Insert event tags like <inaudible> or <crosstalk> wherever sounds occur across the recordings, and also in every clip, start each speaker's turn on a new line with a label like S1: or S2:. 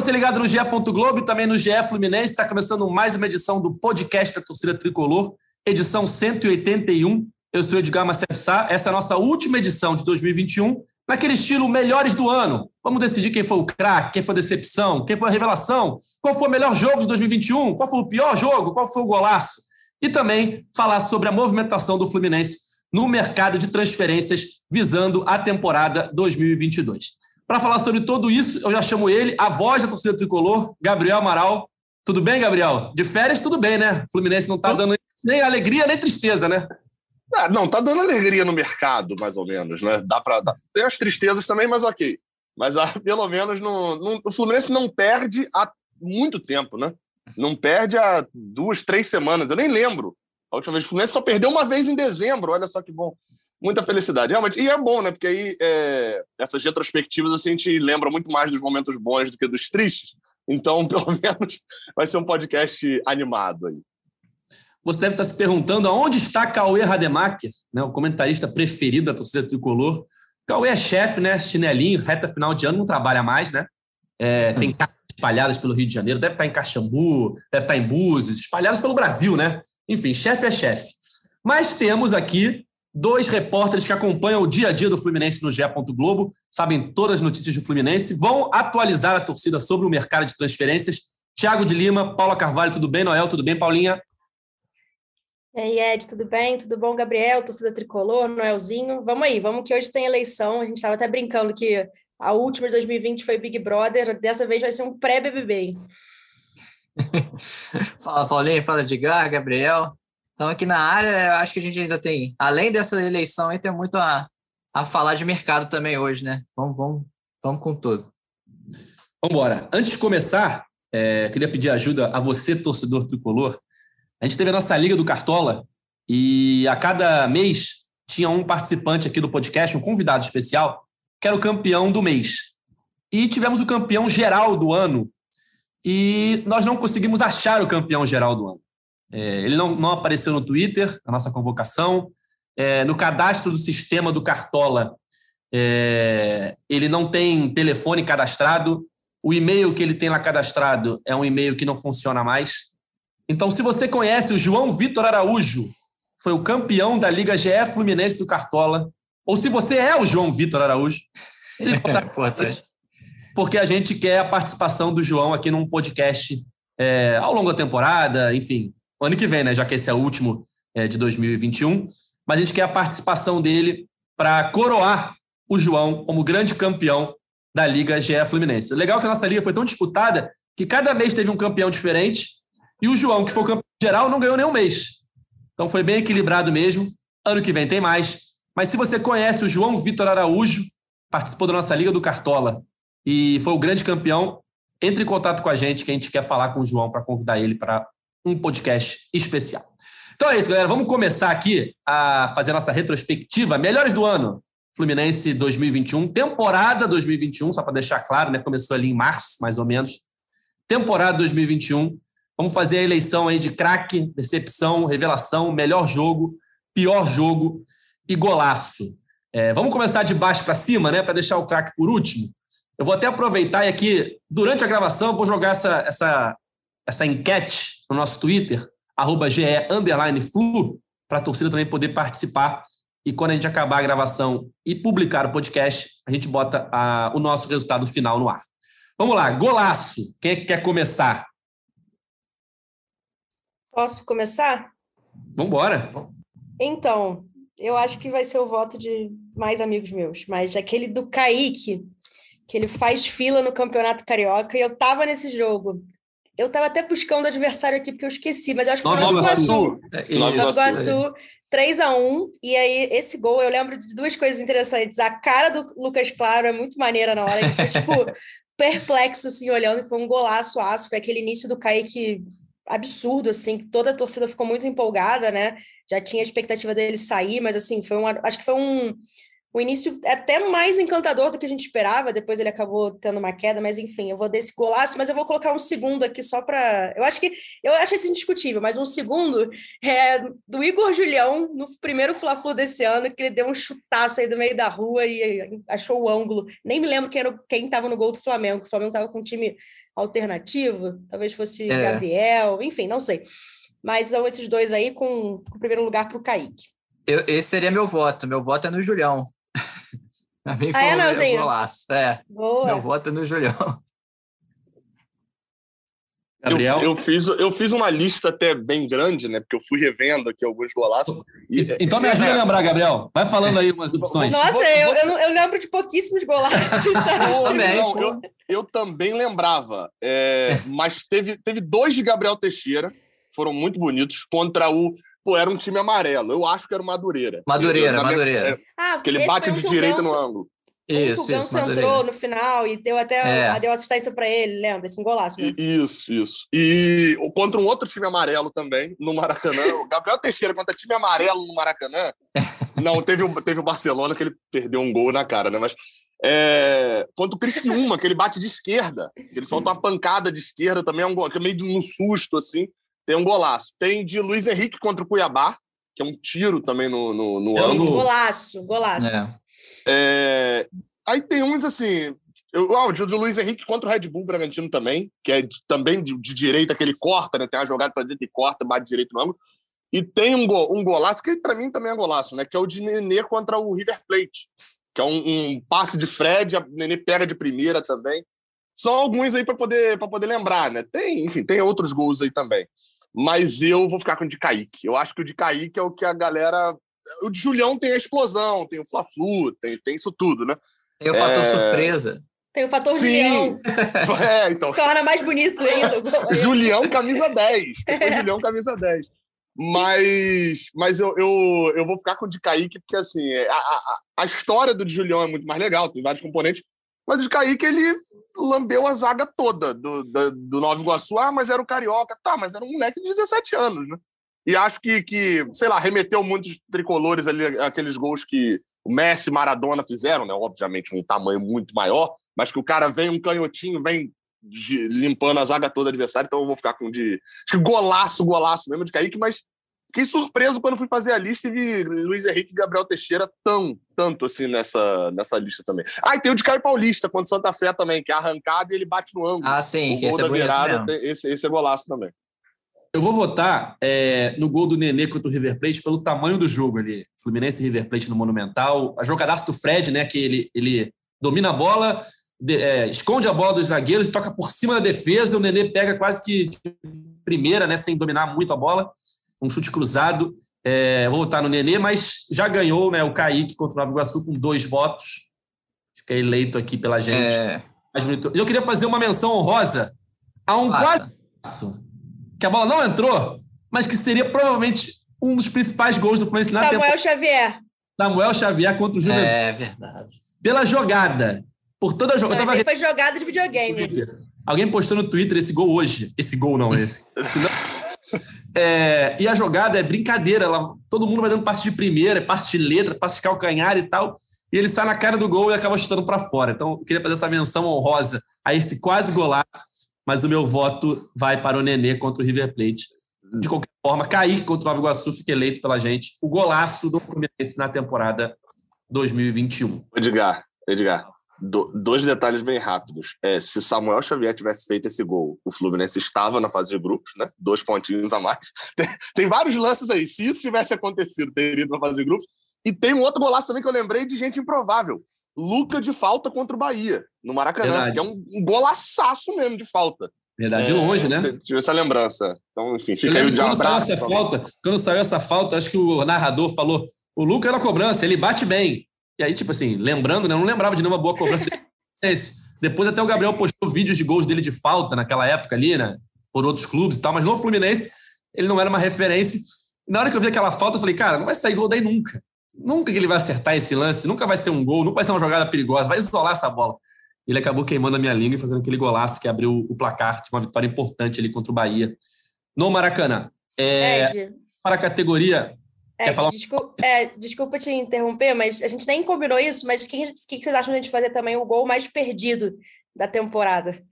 S1: você ligado no GE. Globo e também no GE Fluminense, está começando mais uma edição do podcast da Torcida Tricolor, edição 181. Eu sou Edgar Marcelo Sá, essa é a nossa última edição de 2021, naquele estilo melhores do ano. Vamos decidir quem foi o craque, quem foi a decepção, quem foi a revelação, qual foi o melhor jogo de 2021, qual foi o pior jogo, qual foi o golaço. E também falar sobre a movimentação do Fluminense no mercado de transferências visando a temporada 2022. Para falar sobre tudo isso, eu já chamo ele, a voz da torcida tricolor, Gabriel Amaral. Tudo bem, Gabriel? De férias, tudo bem, né? O Fluminense não está dando nem alegria nem tristeza, né?
S2: Ah, não, tá dando alegria no mercado, mais ou menos, né? Dá para tem as tristezas também, mas ok. Mas ah, <laughs> pelo menos no, no, o Fluminense não perde há muito tempo, né? Não perde há duas, três semanas. Eu nem lembro. A última vez o Fluminense só perdeu uma vez em dezembro. Olha só que bom muita felicidade. Realmente, e é bom, né? Porque aí é, essas retrospectivas assim, a gente lembra muito mais dos momentos bons do que dos tristes. Então, <laughs> pelo menos, vai ser um podcast animado aí.
S1: Você deve estar se perguntando aonde está Cauê Rademacher, né, o comentarista preferido da torcida tricolor. Cauê é chefe, né? Chinelinho, reta final de ano, não trabalha mais, né? É, tem cartas espalhadas pelo Rio de Janeiro, deve estar em Caxambu, deve estar em Búzios, espalhadas pelo Brasil, né? Enfim, chefe é chefe. Mas temos aqui dois repórteres que acompanham o dia a dia do Fluminense no GE. Globo, sabem todas as notícias do Fluminense, vão atualizar a torcida sobre o mercado de transferências. Tiago de Lima, Paula Carvalho, tudo bem? Noel, tudo bem, Paulinha?
S3: E aí, Ed, tudo bem? Tudo bom, Gabriel? Torcida Tricolor, Noelzinho. Vamos aí, vamos que hoje tem eleição. A gente estava até brincando que a última de 2020 foi Big Brother, dessa vez vai ser um pré-BBB. <laughs>
S4: fala, Paulinha, fala Edgar, Gabriel. Então, aqui na área, acho que a gente ainda tem, além dessa eleição, tem muito a, a falar de mercado também hoje, né? Vamos, vamos, vamos com tudo.
S1: Vamos embora. Antes de começar, é, queria pedir ajuda a você, torcedor tricolor. A gente teve a nossa Liga do Cartola e a cada mês tinha um participante aqui do podcast, um convidado especial, que era o campeão do mês. E tivemos o campeão geral do ano e nós não conseguimos achar o campeão geral do ano. É, ele não, não apareceu no Twitter, a nossa convocação. É, no cadastro do sistema do Cartola, é, ele não tem telefone cadastrado. O e-mail que ele tem lá cadastrado é um e-mail que não funciona mais. Então, se você conhece o João Vitor Araújo, foi o campeão da Liga GE Fluminense do Cartola, ou se você é o João Vitor Araújo, ele <laughs> é importante. Porque a gente quer a participação do João aqui num podcast é, ao longo da temporada, enfim, ano que vem, né? Já que esse é o último é, de 2021. Mas a gente quer a participação dele para coroar o João como grande campeão da Liga GE Fluminense. Legal que a nossa liga foi tão disputada que cada mês teve um campeão diferente e o João, que foi campeão geral, não ganhou nenhum mês. Então foi bem equilibrado mesmo. Ano que vem tem mais. Mas se você conhece o João Vitor Araújo, participou da nossa Liga do Cartola e foi o grande campeão, entre em contato com a gente que a gente quer falar com o João para convidar ele para um podcast especial. Então é isso, galera. Vamos começar aqui a fazer a nossa retrospectiva. Melhores do ano. Fluminense 2021, temporada 2021, só para deixar claro, né? Começou ali em março, mais ou menos. Temporada 2021. Vamos fazer a eleição aí de craque, decepção, revelação, melhor jogo, pior jogo e golaço. É, vamos começar de baixo para cima, né? Para deixar o craque por último. Eu vou até aproveitar e aqui, durante a gravação, vou jogar essa, essa essa enquete no nosso Twitter, arroba GE Flu, para a torcida também poder participar. E quando a gente acabar a gravação e publicar o podcast, a gente bota a, o nosso resultado final no ar. Vamos lá, golaço. Quem é que quer começar?
S3: Posso começar?
S1: Vamos embora.
S3: Então, eu acho que vai ser o voto de mais amigos meus, mas aquele do Kaique, que ele faz fila no Campeonato Carioca, e eu tava nesse jogo. Eu estava até buscando o adversário aqui porque eu esqueci, mas eu acho que foi Nova Iguaçu. Nova Iguaçu. 3 a 1 e aí esse gol, eu lembro de duas coisas interessantes. A cara do Lucas Claro é muito maneira na hora, ele foi tipo <laughs> perplexo assim olhando, foi um golaço aço, foi aquele início do Kaique absurdo assim, que toda a torcida ficou muito empolgada, né? Já tinha a expectativa dele sair, mas assim, foi um acho que foi um o início é até mais encantador do que a gente esperava, depois ele acabou tendo uma queda, mas enfim, eu vou desse golaço, mas eu vou colocar um segundo aqui só para. Eu acho que eu acho isso indiscutível, mas um segundo é do Igor Julião no primeiro Fla-Flu desse ano, que ele deu um chutaço aí do meio da rua e achou o ângulo. Nem me lembro quem era quem estava no gol do Flamengo, o Flamengo estava com um time alternativo, talvez fosse é. Gabriel, enfim, não sei. Mas são esses dois aí com, com o primeiro lugar para o Kaique.
S4: Eu, esse seria meu voto. Meu voto é no Julião. A mim ah, é, foi um golaço. É. Boa. Meu voto é no Julião.
S2: Gabriel? Eu, eu, fiz, eu fiz uma lista até bem grande, né? Porque eu fui revendo aqui alguns golaços.
S1: E, então me ajuda é, a <laughs> lembrar, Gabriel. Vai falando aí umas opções.
S3: Nossa, eu, eu, eu, lembro de pouquíssimos golaços.
S2: eu, também, não, eu, eu também lembrava. É, mas teve, teve dois de Gabriel Teixeira, foram muito bonitos, contra o Pô, era um time amarelo. Eu acho que era o Madureira.
S4: Madureira, Madureira. É,
S3: ah,
S2: ele bate de direita no ângulo.
S3: Isso, o Ganso entrou no final e deu até é. deu assistência para ele, lembra? Esse um golaço. Mesmo.
S2: Isso, isso. E contra um outro time amarelo também, no Maracanã. o Gabriel Teixeira contra time amarelo no Maracanã. <laughs> não, teve, teve o Barcelona que ele perdeu um gol na cara, né? Mas é, contra o Criciúma, que ele bate de esquerda, que ele solta uma pancada de esquerda também, é um gol, que é meio de um susto, assim. Tem um golaço. Tem de Luiz Henrique contra o Cuiabá, que é um tiro também no, no, no é ângulo.
S3: Golaço, golaço. É.
S2: É... Aí tem uns assim. Eu, ah, o de Luiz Henrique contra o Red Bull Bragantino também, que é de, também de, de, direita, que ele corta, né? Tem uma jogada para dentro e corta, bate direito no ângulo. E tem um, go, um golaço, que para mim também é golaço, né? Que é o de Nenê contra o River Plate, que é um, um passe de Fred, a Nenê pega de primeira também. São alguns aí para poder, poder lembrar, né? Tem, enfim, tem outros gols aí também mas eu vou ficar com o de Kaique. Eu acho que o de Kaique é o que a galera. O de Julião tem a explosão, tem o Fla-Flu, tem, tem isso tudo, né?
S4: Tem o fator é... surpresa.
S3: Tem o fator Sim. Julião. <laughs>
S2: É, então.
S3: Torna mais bonito ainda. <laughs>
S2: Julião, camisa 10. É. Julião, camisa 10. Mas, mas eu, eu, eu vou ficar com o de Kaique, porque assim, a, a, a história do de Julião é muito mais legal, tem vários componentes. Mas o Kaique, ele lambeu a zaga toda do, do, do Nova Iguaçu. Ah, mas era o Carioca. Tá, mas era um moleque de 17 anos, né? E acho que, que sei lá, remeteu muitos tricolores ali, aqueles gols que o Messi e Maradona fizeram, né? Obviamente um tamanho muito maior, mas que o cara vem um canhotinho, vem de, limpando a zaga toda do adversário, então eu vou ficar com de. Que golaço, golaço mesmo de Kaique, mas Fiquei surpreso quando fui fazer a lista e vi Luiz Henrique e Gabriel Teixeira tão, tanto assim nessa, nessa lista também. Ah, e tem o de Caio Paulista, quando Santa Fé também, que é arrancada e ele bate no ângulo.
S4: Ah, sim.
S2: O gol esse é da é virada, esse, esse é golaço também.
S1: Eu vou votar é, no gol do Nenê contra o River Plate pelo tamanho do jogo ali. Fluminense e River Plate no Monumental. A jogadaça do Fred, né? Que ele, ele domina a bola, de, é, esconde a bola dos zagueiros, toca por cima da defesa. O Nenê pega quase que de primeira, né? Sem dominar muito a bola um chute cruzado. É, vou votar no Nenê, mas já ganhou né, o Kaique contra o Nova Iguaçu com dois votos. Fica eleito aqui pela gente. É... Eu queria fazer uma menção honrosa a um quase que a bola não entrou, mas que seria provavelmente um dos principais gols do Fluminense na
S3: Samuel temporada. Xavier.
S1: Samuel Xavier contra o Juventude.
S4: É verdade.
S1: Pela jogada. Por toda a jogada.
S3: Tava... foi jogada de videogame.
S1: Alguém postou no Twitter esse gol hoje. Esse gol não, esse. <laughs> É, e a jogada é brincadeira, ela, todo mundo vai dando passe de primeira, passe de letra, passe de calcanhar e tal, e ele sai na cara do gol e acaba chutando para fora. Então, eu queria fazer essa menção honrosa a esse quase golaço, mas o meu voto vai para o Nenê contra o River Plate. De qualquer forma, Kaique contra o Nova Iguaçu fica eleito pela gente o golaço do Fluminense na temporada 2021.
S2: Edgar, Edgar, do, dois detalhes bem rápidos. É, se Samuel Xavier tivesse feito esse gol, o Fluminense estava na fase de grupos, né? Dois pontinhos a mais. <laughs> Tem, tem vários lances aí. Se isso tivesse acontecido, teria ido na fase de grupos. E tem um outro golaço também que eu lembrei de gente improvável. Luca de falta contra o Bahia, no Maracanã, Verdade. que é um, um golaçaço mesmo de falta.
S1: Verdade, de longe, né?
S2: Tive essa lembrança. Então, enfim, fica aí
S1: de um abraço. Saiu essa falta, quando saiu essa falta, acho que o narrador falou: o Luca era cobrança, ele bate bem. E aí, tipo assim, lembrando, né? Eu não lembrava de nenhuma boa cobrança desse. <laughs> Depois até o Gabriel postou vídeos de gols dele de falta naquela época ali, né? Por outros clubes e tal, mas no Fluminense ele não era uma referência. E na hora que eu vi aquela falta, eu falei, cara, não vai sair gol daí nunca. Nunca que ele vai acertar esse lance, nunca vai ser um gol, nunca vai ser uma jogada perigosa, vai isolar essa bola. Ele acabou queimando a minha língua e fazendo aquele golaço que abriu o placar, de uma vitória importante ali contra o Bahia no Maracanã. É, para a categoria
S3: É, desculpa, é, desculpa, te interromper, mas a gente nem combinou isso, mas o que, que, vocês acham de a gente fazer também o gol mais perdido da temporada?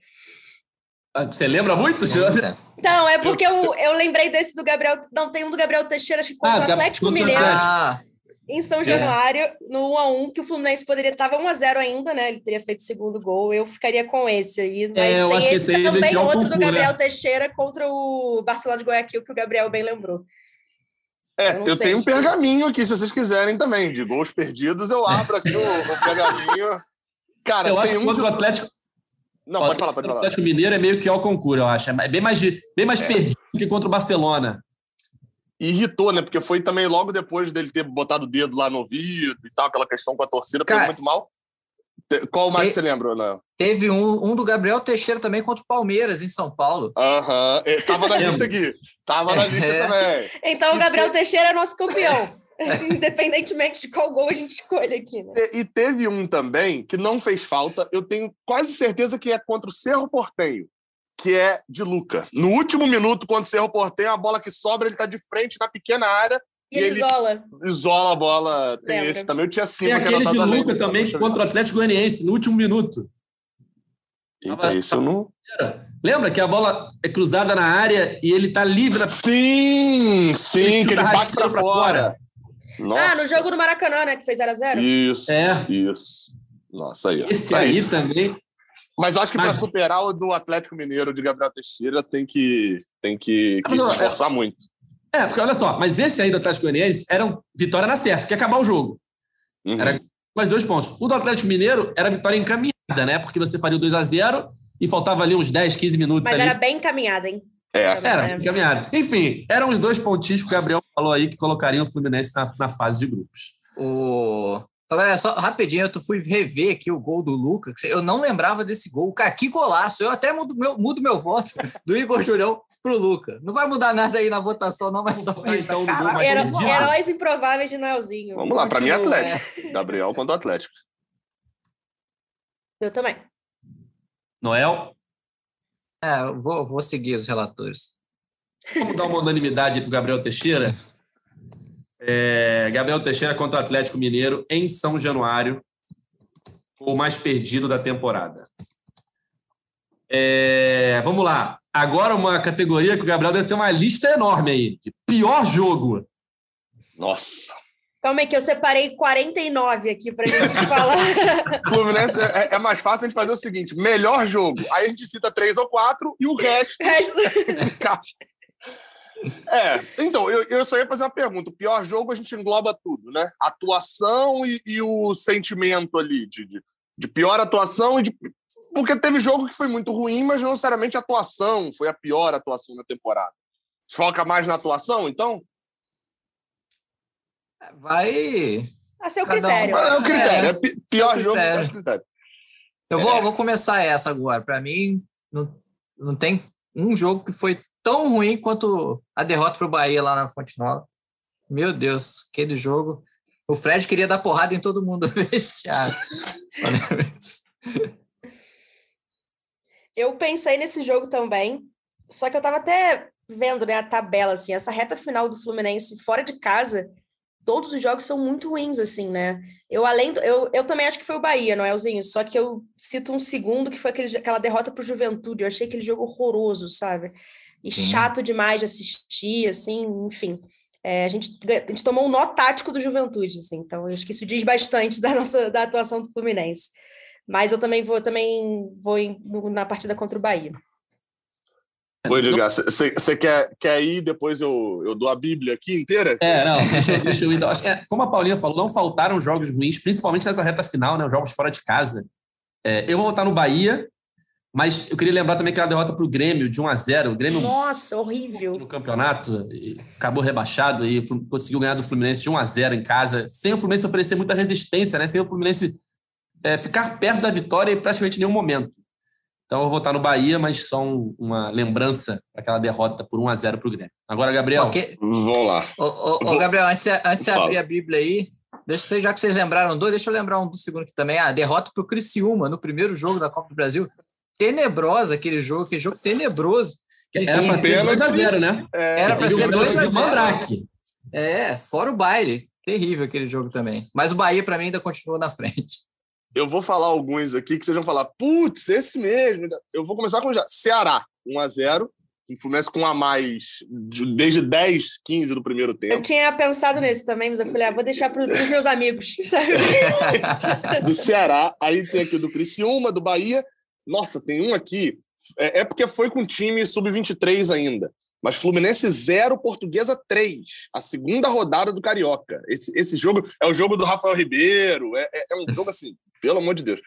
S1: Ah, você lembra muito, Jana?
S3: Não, é porque eu, eu lembrei desse do Gabriel. Não, tem um do Gabriel Teixeira, acho que contra ah, o Atlético Mineiro. Ah, em São Januário, é. no 1x1, que o Fluminense poderia estar 1x0 ainda, né? Ele teria feito o segundo gol. Eu ficaria com esse aí. Mas é, eu tem acho esse que esse também, outro do Gabriel Teixeira contra o Barcelona de Guayaquil, que o Gabriel bem lembrou.
S2: É, eu, eu tenho um pergaminho aqui, se vocês quiserem também, de gols perdidos, eu abro aqui o, o pergaminho.
S1: Cara, eu acho que contra o Atlético. Não, pode falar, pode falar. O Atlético Mineiro é meio que ao concurso, eu acho. É bem mais, bem mais é. perdido que contra o Barcelona.
S2: E irritou, né? Porque foi também logo depois dele ter botado o dedo lá no ouvido e tal, aquela questão com a torcida, Cara, foi muito mal. Qual mais te, você lembra, Léo?
S4: Teve um, um do Gabriel Teixeira também contra o Palmeiras, em São Paulo.
S2: Aham, uhum. tava na lista aqui. Tava na lista é. também.
S3: Então o Gabriel Teixeira é nosso campeão. <laughs> Independentemente de qual gol a gente escolhe aqui, né?
S2: E, e, teve um também que não fez falta, eu tenho quase certeza que é contra o Cerro Portenho, que é de Luca. No último minuto, contra o Cerro Portenho, a bola que sobra, ele tá de frente na pequena área,
S3: e, ele, ele isola.
S2: Isola a bola. Tem Lembra. esse também. Eu tinha cinco.
S1: Tem aquele de Luca também contra o Atlético Goianiense, no último minuto.
S2: Eita, tava, isso tava... não...
S1: Lembra que a bola é cruzada na área e ele tá livre na...
S2: Sim, sim, que ele bate pra, pra fora.
S3: Nossa. Ah, no jogo do Maracanã, né? Que fez 0x0.
S2: Isso, é. isso. Nossa, aí.
S1: Esse aí, aí também...
S2: Mas acho que para superar o do Atlético Mineiro de Gabriel Teixeira tem que, tem que, que se é esforçar muito.
S1: É, porque olha só, mas esse aí do Atlético Goianiense era vitória na certa, que ia acabar o jogo. Uhum. Era mais dois pontos. O do Atlético Mineiro era vitória encaminhada, né? Porque você faria o 2 a 0 e faltava ali uns 10, 15 minutos.
S3: Mas
S1: ali.
S3: era bem encaminhada, hein?
S2: É.
S1: Era, bem encaminhada. Enfim, eram os dois pontinhos que o Gabriel falou aí que colocariam o Fluminense na, na fase de grupos.
S4: O... Agora, só rapidinho, eu fui rever aqui o gol do Lucas. Eu não lembrava desse gol. Cara, que golaço! Eu até mudo meu, mudo meu voto <laughs> do Igor Julião pro Lucas. Não vai mudar nada aí na votação, não, mas só pra
S3: Cara, era, Heróis improváveis de Noelzinho.
S2: Vamos lá, para mim, Atlético. É. Gabriel contra o Atlético.
S3: Eu também.
S1: Noel?
S4: É, eu vou, vou seguir os relatores.
S1: Vamos dar uma unanimidade para o Gabriel Teixeira? É, Gabriel Teixeira contra o Atlético Mineiro em São Januário, o mais perdido da temporada. É, vamos lá. Agora uma categoria que o Gabriel deve ter uma lista enorme aí. De pior jogo.
S2: Nossa.
S3: Calma aí que eu separei 49 aqui para gente <laughs> falar.
S2: Fluminense é, é, mais fácil a gente fazer o seguinte: melhor jogo. Aí a gente cita três ou quatro e o resto. resto... <laughs> É, então, eu, eu só ia fazer uma pergunta. O pior jogo a gente engloba tudo, né? Atuação e, e o sentimento ali de, de, de, pior atuação e de. Porque teve jogo que foi muito ruim, mas não necessariamente a atuação foi a pior atuação da temporada. Foca mais na atuação, então?
S4: Vai.
S3: A seu critério. Um...
S2: É o critério. É, é pior critério. jogo, é critério.
S4: Eu vou, é. vou começar essa agora. Para mim, não, não tem um jogo que foi tão ruim quanto a derrota para o Bahia lá na Fonte Nova. Meu Deus, aquele jogo. O Fred queria dar porrada em todo mundo <laughs> vestiário.
S3: eu pensei nesse jogo também, só que eu estava até vendo né, a tabela, assim, essa reta final do Fluminense fora de casa, todos os jogos são muito ruins, assim, né? Eu, além do, eu, eu também acho que foi o Bahia, não é? Só que eu cito um segundo que foi aquele, aquela derrota para o Juventude. Eu achei aquele jogo horroroso, sabe? E Sim. chato demais de assistir, assim, enfim. É, a, gente, a gente tomou um nó tático do Juventude, assim, então acho que isso diz bastante <laughs> da nossa da atuação do Fluminense. Mas eu também vou também vou em, na partida contra o Bahia.
S2: Vou Edgar, você quer, quer ir, depois eu, eu dou a Bíblia aqui inteira?
S1: É, não, deixa, eu, deixa eu ir. Então, acho que, é, como a Paulinha falou, não faltaram jogos ruins, principalmente nessa reta final, né, os jogos fora de casa. É, eu vou votar no Bahia, mas eu queria lembrar também que era a derrota para o Grêmio, de 1 a 0 O Grêmio.
S3: Nossa, horrível.
S1: No campeonato, acabou rebaixado e conseguiu ganhar do Fluminense de 1 a 0 em casa, sem o Fluminense oferecer muita resistência, né? sem o Fluminense é, ficar perto da vitória em praticamente nenhum momento. Então eu vou votar no Bahia, mas só um, uma lembrança daquela derrota por 1 a 0 para o Grêmio. Agora, Gabriel.
S2: Okay. Vamos lá.
S4: Ô, ô, ô Gabriel, antes, antes de abrir a Bíblia aí, deixa, já que vocês lembraram dois, deixa eu lembrar um do segundo aqui também. A derrota para o Criciúma no primeiro jogo da Copa do Brasil tenebrosa aquele jogo, aquele jogo tenebroso.
S1: Era para ser 2x0, né?
S4: É, era para ser 2x0. É, fora o baile. Terrível aquele jogo também. Mas o Bahia, para mim, ainda continua na frente.
S2: Eu vou falar alguns aqui que vocês vão falar, putz, esse mesmo. Eu vou começar com já. Ceará, 1x0. O Fluminense com um a mais desde 10, 15 do primeiro tempo.
S3: Eu tinha pensado nesse também, mas eu falei, ah, vou deixar para os meus amigos, <laughs> sabe? <laughs>
S2: do Ceará, aí tem aqui do Criciúma, do Bahia. Nossa, tem um aqui. É, é porque foi com time sub-23 ainda. Mas Fluminense 0, Portuguesa 3. A segunda rodada do Carioca. Esse, esse jogo é o jogo do Rafael Ribeiro. É, é, é um jogo assim, <laughs> pelo amor de Deus.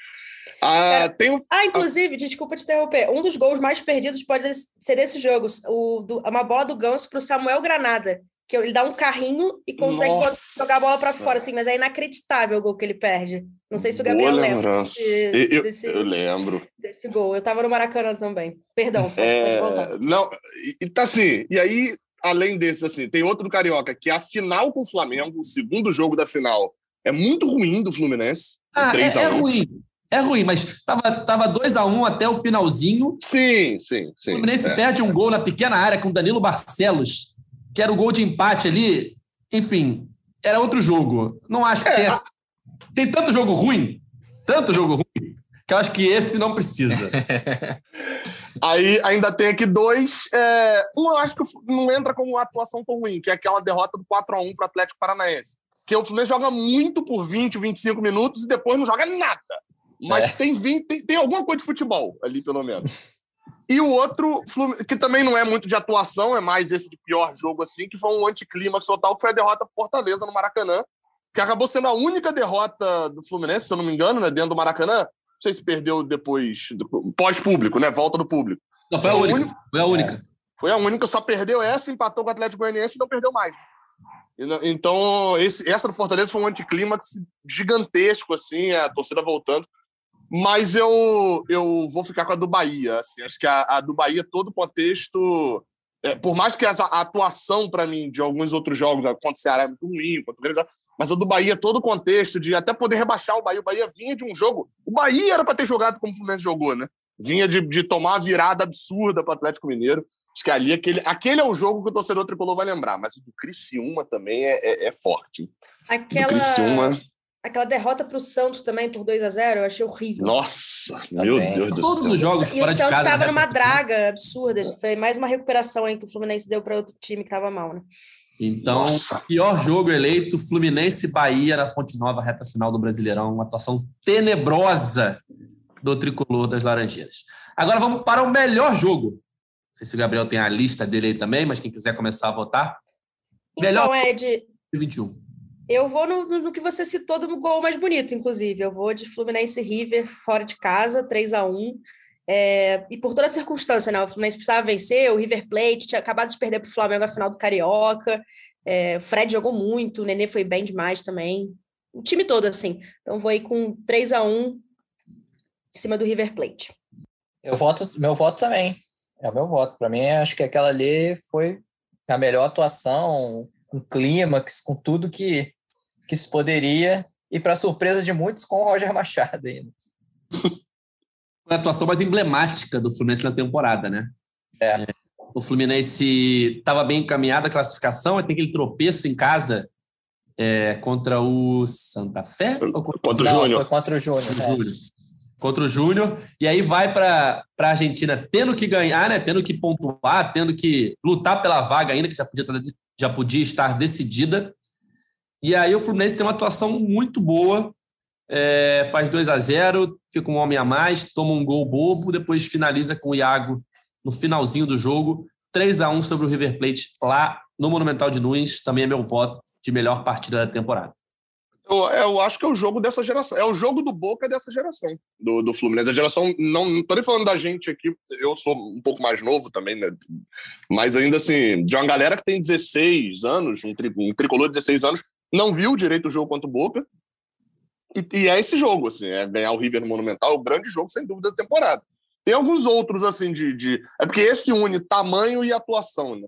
S3: Ah, tem um... ah, inclusive, desculpa te interromper. Um dos gols mais perdidos pode ser esse jogo. O, do, uma bola do Ganso para o Samuel Granada. Que ele dá um carrinho e consegue jogar a bola para fora, assim, mas é inacreditável o gol que ele perde. Não sei se o Gabriel Boa lembra.
S2: Desse, eu, desse, eu, lembro.
S3: Desse gol. Eu estava no Maracanã também. Perdão.
S2: É, não, e tá assim, e aí, além desse, assim, tem outro do Carioca, que é a final com o Flamengo, o segundo jogo da final. É muito ruim do Fluminense.
S1: Ah, é, é ruim. É ruim, mas tava, tava 2 a 1 um até o finalzinho.
S2: Sim, sim, sim.
S1: O Fluminense é. perde um gol na pequena área com Danilo Barcelos, que era o gol de empate ali. Enfim, era outro jogo. Não acho que é. tenha... Tem tanto jogo ruim, tanto jogo ruim, que eu acho que esse não precisa. <laughs>
S2: Aí ainda tem aqui dois. É... Um eu acho que não entra como uma atuação tão ruim, que é aquela derrota do 4 a 1 para o Atlético Paranaense. Que o Fluminense joga muito por 20, 25 minutos e depois não joga nada. Mas é. tem, 20, tem, tem alguma coisa de futebol ali, pelo menos. E o outro, que também não é muito de atuação, é mais esse de pior jogo assim, que foi um anticlímax total, que foi a derrota pro Fortaleza no Maracanã, que acabou sendo a única derrota do Fluminense, se eu não me engano, né, dentro do Maracanã. Não sei se perdeu depois, pós-público, né? Volta do público.
S1: Não, foi a única. Foi a única. É.
S2: Foi a única, só perdeu essa, empatou com o Atlético Goianiense e não perdeu mais. Então, esse, essa do Fortaleza foi um anticlímax gigantesco, assim, a torcida voltando. Mas eu, eu vou ficar com a do Bahia. Assim, acho que a, a do Bahia, todo o contexto. É, por mais que a, a atuação, para mim, de alguns outros jogos, contra o Ceará é muito ruim, contra o Grêmio, mas a do Bahia, todo o contexto de até poder rebaixar o Bahia. O Bahia vinha de um jogo. O Bahia era para ter jogado como o Fluminense jogou, né? Vinha de, de tomar a virada absurda para o Atlético Mineiro. Acho que ali, aquele, aquele é o jogo que o torcedor tricolor vai lembrar, mas o do Criciúma também é, é, é forte.
S3: Aquela. Do Criciúma... Aquela derrota para o Santos também por 2 a 0 eu achei horrível.
S2: Nossa, meu Deus do céu.
S1: Todos os jogos
S3: e fora o Santos estava numa draga absurda. Foi mais uma recuperação aí que o Fluminense deu para outro time que estava mal, né?
S1: Então, Nossa. pior jogo eleito, Fluminense Bahia na Fonte Nova, reta final do Brasileirão. Uma atuação tenebrosa do tricolor das Laranjeiras. Agora vamos para o melhor jogo. Não sei se o Gabriel tem a lista dele aí também, mas quem quiser começar a votar.
S3: Então, melhor Ed,
S1: 21.
S3: Eu vou no, no, que você citou do gol mais bonito, inclusive. Eu vou de Fluminense River fora de casa, 3 a 1 é, e por toda a circunstância, né? O Fluminense precisava vencer, o River Plate tinha acabado de perder para o Flamengo na final do Carioca. É, o Fred jogou muito, o Nenê foi bem demais também. O time todo, assim. Então vou aí com 3 a 1 em cima do River Plate.
S4: Eu voto, meu voto também. É o meu voto. Para mim, acho que aquela ali foi a melhor atuação, com clímax, com tudo que que se poderia, e para surpresa de muitos, com o Roger <laughs> Machado ainda.
S1: Foi a atuação mais emblemática do Fluminense na temporada, né?
S4: É.
S1: O Fluminense estava bem encaminhado a classificação, e tem aquele tropeço em casa é, contra o Santa Fé?
S2: Ou contra, contra o Júnior.
S4: Foi contra o Júnior. É.
S1: Contra o Júnior. E aí vai para a Argentina tendo que ganhar, né? tendo que pontuar, tendo que lutar pela vaga ainda, que já podia, já podia estar decidida. E aí o Fluminense tem uma atuação muito boa, é, faz 2 a 0 fica um homem a mais, toma um gol bobo, depois finaliza com o Iago no finalzinho do jogo. 3 a 1 sobre o River Plate lá no Monumental de Nunes, também é meu voto de melhor partida da temporada.
S2: Eu, eu, acho que é o jogo dessa geração. É o jogo do Boca dessa geração, do, do Fluminense. A geração, não, não tô nem falando da gente aqui, eu sou um pouco mais novo também, né? Mas ainda assim, de uma galera que tem 16 anos, um, tri, um tricolor de 16 anos, não viu direito o jogo contra o Boca. E, e, é esse jogo, assim, é ganhar o River no Monumental, o grande jogo, sem dúvida, da temporada. Tem alguns outros, assim, de. de... É porque esse une tamanho e atuação, né?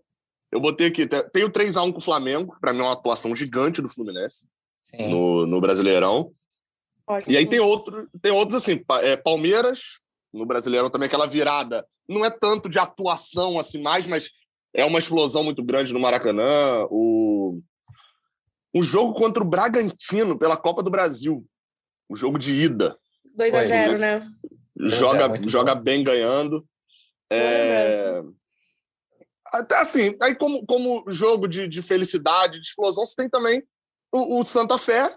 S2: Eu botei aqui, tem o 3x1 com o Flamengo, para mim é uma atuação gigante do Fluminense no, no Brasileirão. Ótimo. E aí tem, outro, tem outros, assim, é, Palmeiras, no Brasileirão também, aquela virada. Não é tanto de atuação, assim, mais, mas é uma explosão muito grande no Maracanã. O um jogo contra o Bragantino pela Copa do Brasil. O jogo de ida.
S3: 2 a
S2: Foi,
S3: 0
S2: mas-
S3: né?
S2: Joga,
S4: muito
S2: joga bem ganhando. É... Até assim, aí como, como jogo de, de felicidade, de explosão, você tem também o, o Santa Fé,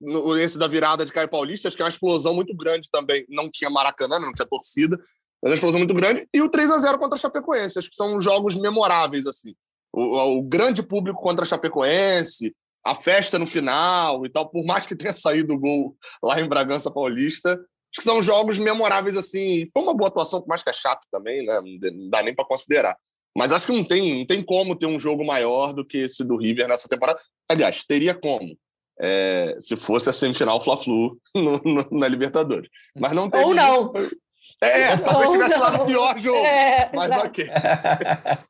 S2: no, esse da virada de Caio Paulista, acho que é uma explosão muito grande também. Não tinha Maracanã, não tinha torcida, mas é uma explosão muito grande. E o 3 a 0 contra a Chapecoense, acho que são jogos memoráveis, assim. O, o grande público contra a Chapecoense, a festa no final e tal, por mais que tenha saído o gol lá em Bragança Paulista, acho que são jogos memoráveis, assim. Foi uma boa atuação, por mais que é chato também, né? Não dá nem para considerar. Mas acho que não tem, não tem como ter um jogo maior do que esse do River nessa temporada. Aliás, teria como. é, se fosse a semifinal Fla-Flu <laughs> na Libertadores. Mas não teve
S3: Ou não.
S2: isso, foi- É, talvez
S3: Ou
S2: tivesse lá
S3: não.
S2: no pior jogo.
S3: É,
S2: Mas
S3: exato.
S2: ok. <laughs>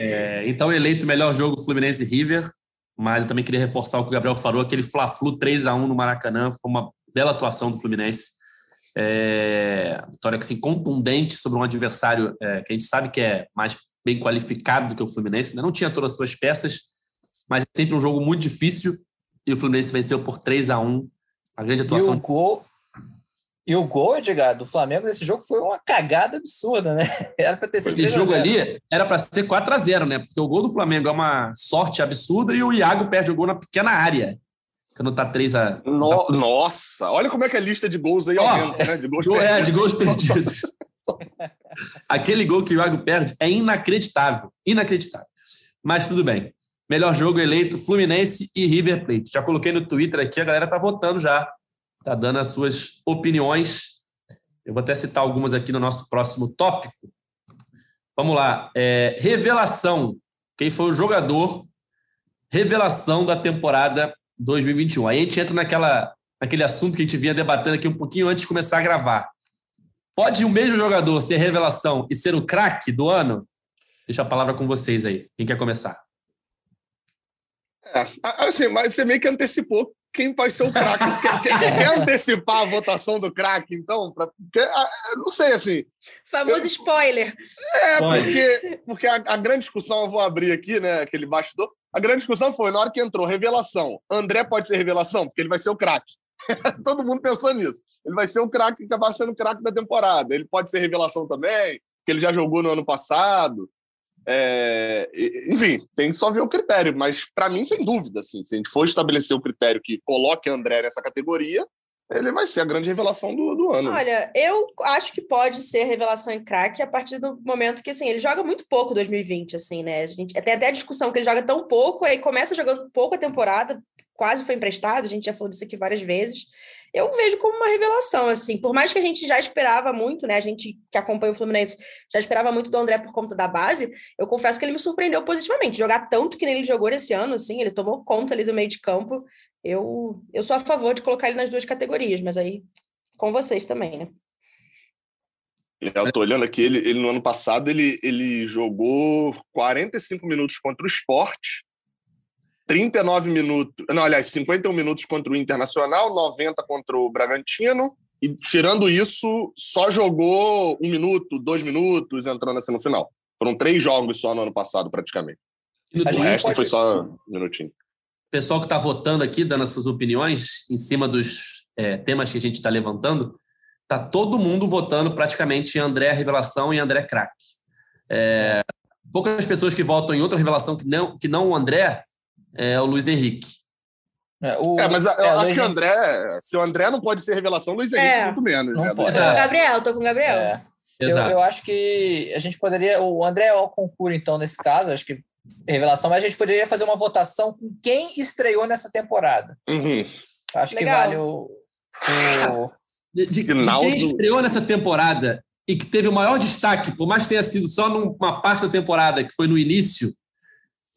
S1: É, então, eleito melhor jogo Fluminense River, mas eu também queria reforçar o que o Gabriel falou, aquele Fla-Flu 3 a 1 no Maracanã, foi uma bela atuação do Fluminense. É, vitória assim, contundente sobre um adversário é, que a gente sabe que é mais bem qualificado do que o Fluminense, ainda não tinha todas as suas peças, mas é sempre um jogo muito difícil e o Fluminense venceu por 3 a 1 a grande
S4: E
S1: atuação
S4: o gol. E o gol, Edgar, do Flamengo nesse jogo foi uma cagada absurda, né? <laughs> Era para ter sido
S1: Aquele
S4: 3 a
S1: jogo
S4: 0.
S1: ali era para ser 4 a 0 né? Porque o gol do Flamengo é uma sorte absurda e o Iago perde o gol na pequena área. Quando tá 3 a
S2: No- nossa, olha como é que a lista de gols aí
S1: Ó,
S2: aumenta, né? De gols
S1: Gol- <laughs> É, de gols
S2: Só- só-
S1: perdidos. Aquele gol que o Iago perde é inacreditável. Inacreditável. Mas tudo bem. Melhor jogo eleito: Fluminense e River Plate. Já coloquei no Twitter aqui, a galera tá votando já. Tá dando as suas opiniões. Eu vou até citar algumas aqui no nosso próximo tópico. Vamos lá. É, revelação. Quem foi o jogador revelação da temporada 2021? Aí a gente entra naquela, naquele assunto que a gente vinha debatendo aqui um pouquinho antes de começar a gravar. Pode o mesmo jogador ser revelação e ser o craque do ano? Deixa a palavra com vocês aí. Quem quer começar?
S2: É, assim, mas você meio que antecipou quem vai ser o craque. <laughs> quer, quer- quer antecipar a votação do craque, então? Pra, eu não sei, assim.
S3: Famoso spoiler.
S2: É,
S1: Pode.
S2: porque, porque a, a grande discussão, eu vou abrir aqui, né, aquele bastidor. A grande discussão foi na hora que entrou revelação. André pode ser revelação, porque ele vai ser o craque. <laughs> Todo mundo pensou nisso. Ele vai ser o craque, acabar sendo o craque da temporada. Ele pode ser revelação também, porque ele já jogou no ano passado. É, enfim, tem que só ver o critério, mas para mim, sem dúvida, assim, se a gente for estabelecer o critério que coloque André nessa categoria, ele vai ser a grande revelação do, do ano.
S3: Olha, eu acho que pode ser revelação em craque a partir do momento que, assim, ele joga muito pouco 2020, assim, né? A gente, tem até a discussão que ele joga tão pouco, aí começa jogando pouco a temporada, quase foi emprestado, a gente já falou disso aqui várias vezes. Eu vejo como uma revelação, assim, por mais que a gente já esperava muito, né? A gente que acompanha o Fluminense já esperava muito do André por conta da base, eu confesso que ele me surpreendeu positivamente. Jogar tanto que nem ele jogou nesse ano, assim, ele tomou conta ali do meio de campo. Eu, eu sou a favor de colocar ele nas duas categorias, mas aí com vocês também, né?
S2: Eu tô olhando aqui, ele, ele no ano passado ele, ele jogou 45 minutos contra o Sport, 39 minutos, não, aliás, 51 minutos contra o Internacional, 90 contra o Bragantino, e tirando isso, só jogou um minuto, dois minutos, entrando assim no final. Foram três jogos só no ano passado, praticamente. O resto foi só um minutinho.
S1: o pessoal que está votando aqui, dando as suas opiniões em cima dos é, temas que a gente está levantando, tá todo mundo votando praticamente em André Revelação e André Crack. É, poucas pessoas que votam em outra revelação que não, que não o André é o Luiz Henrique.
S4: É, o-
S2: É, mas eu
S4: é,
S2: acho
S4: Luiz
S2: que o André, se o André não pode ser revelação, o Luiz Henrique
S3: É.
S2: muito menos.
S4: Não
S2: né?
S4: pode.
S1: Exato.
S3: Gabriel, tô com o Gabriel.
S4: é. Eu,
S1: Exato.
S4: eu acho que a gente poderia. O André é o concurso, então, nesse caso, acho que revelação, mas a gente poderia fazer uma votação com quem estreou nessa temporada.
S2: Uhum.
S4: Acho que
S3: Legal.
S4: vale o. o- <laughs>
S1: De, de- de quem estreou nessa temporada e que teve o maior destaque, por mais que tenha sido só numa parte da temporada, que foi no início,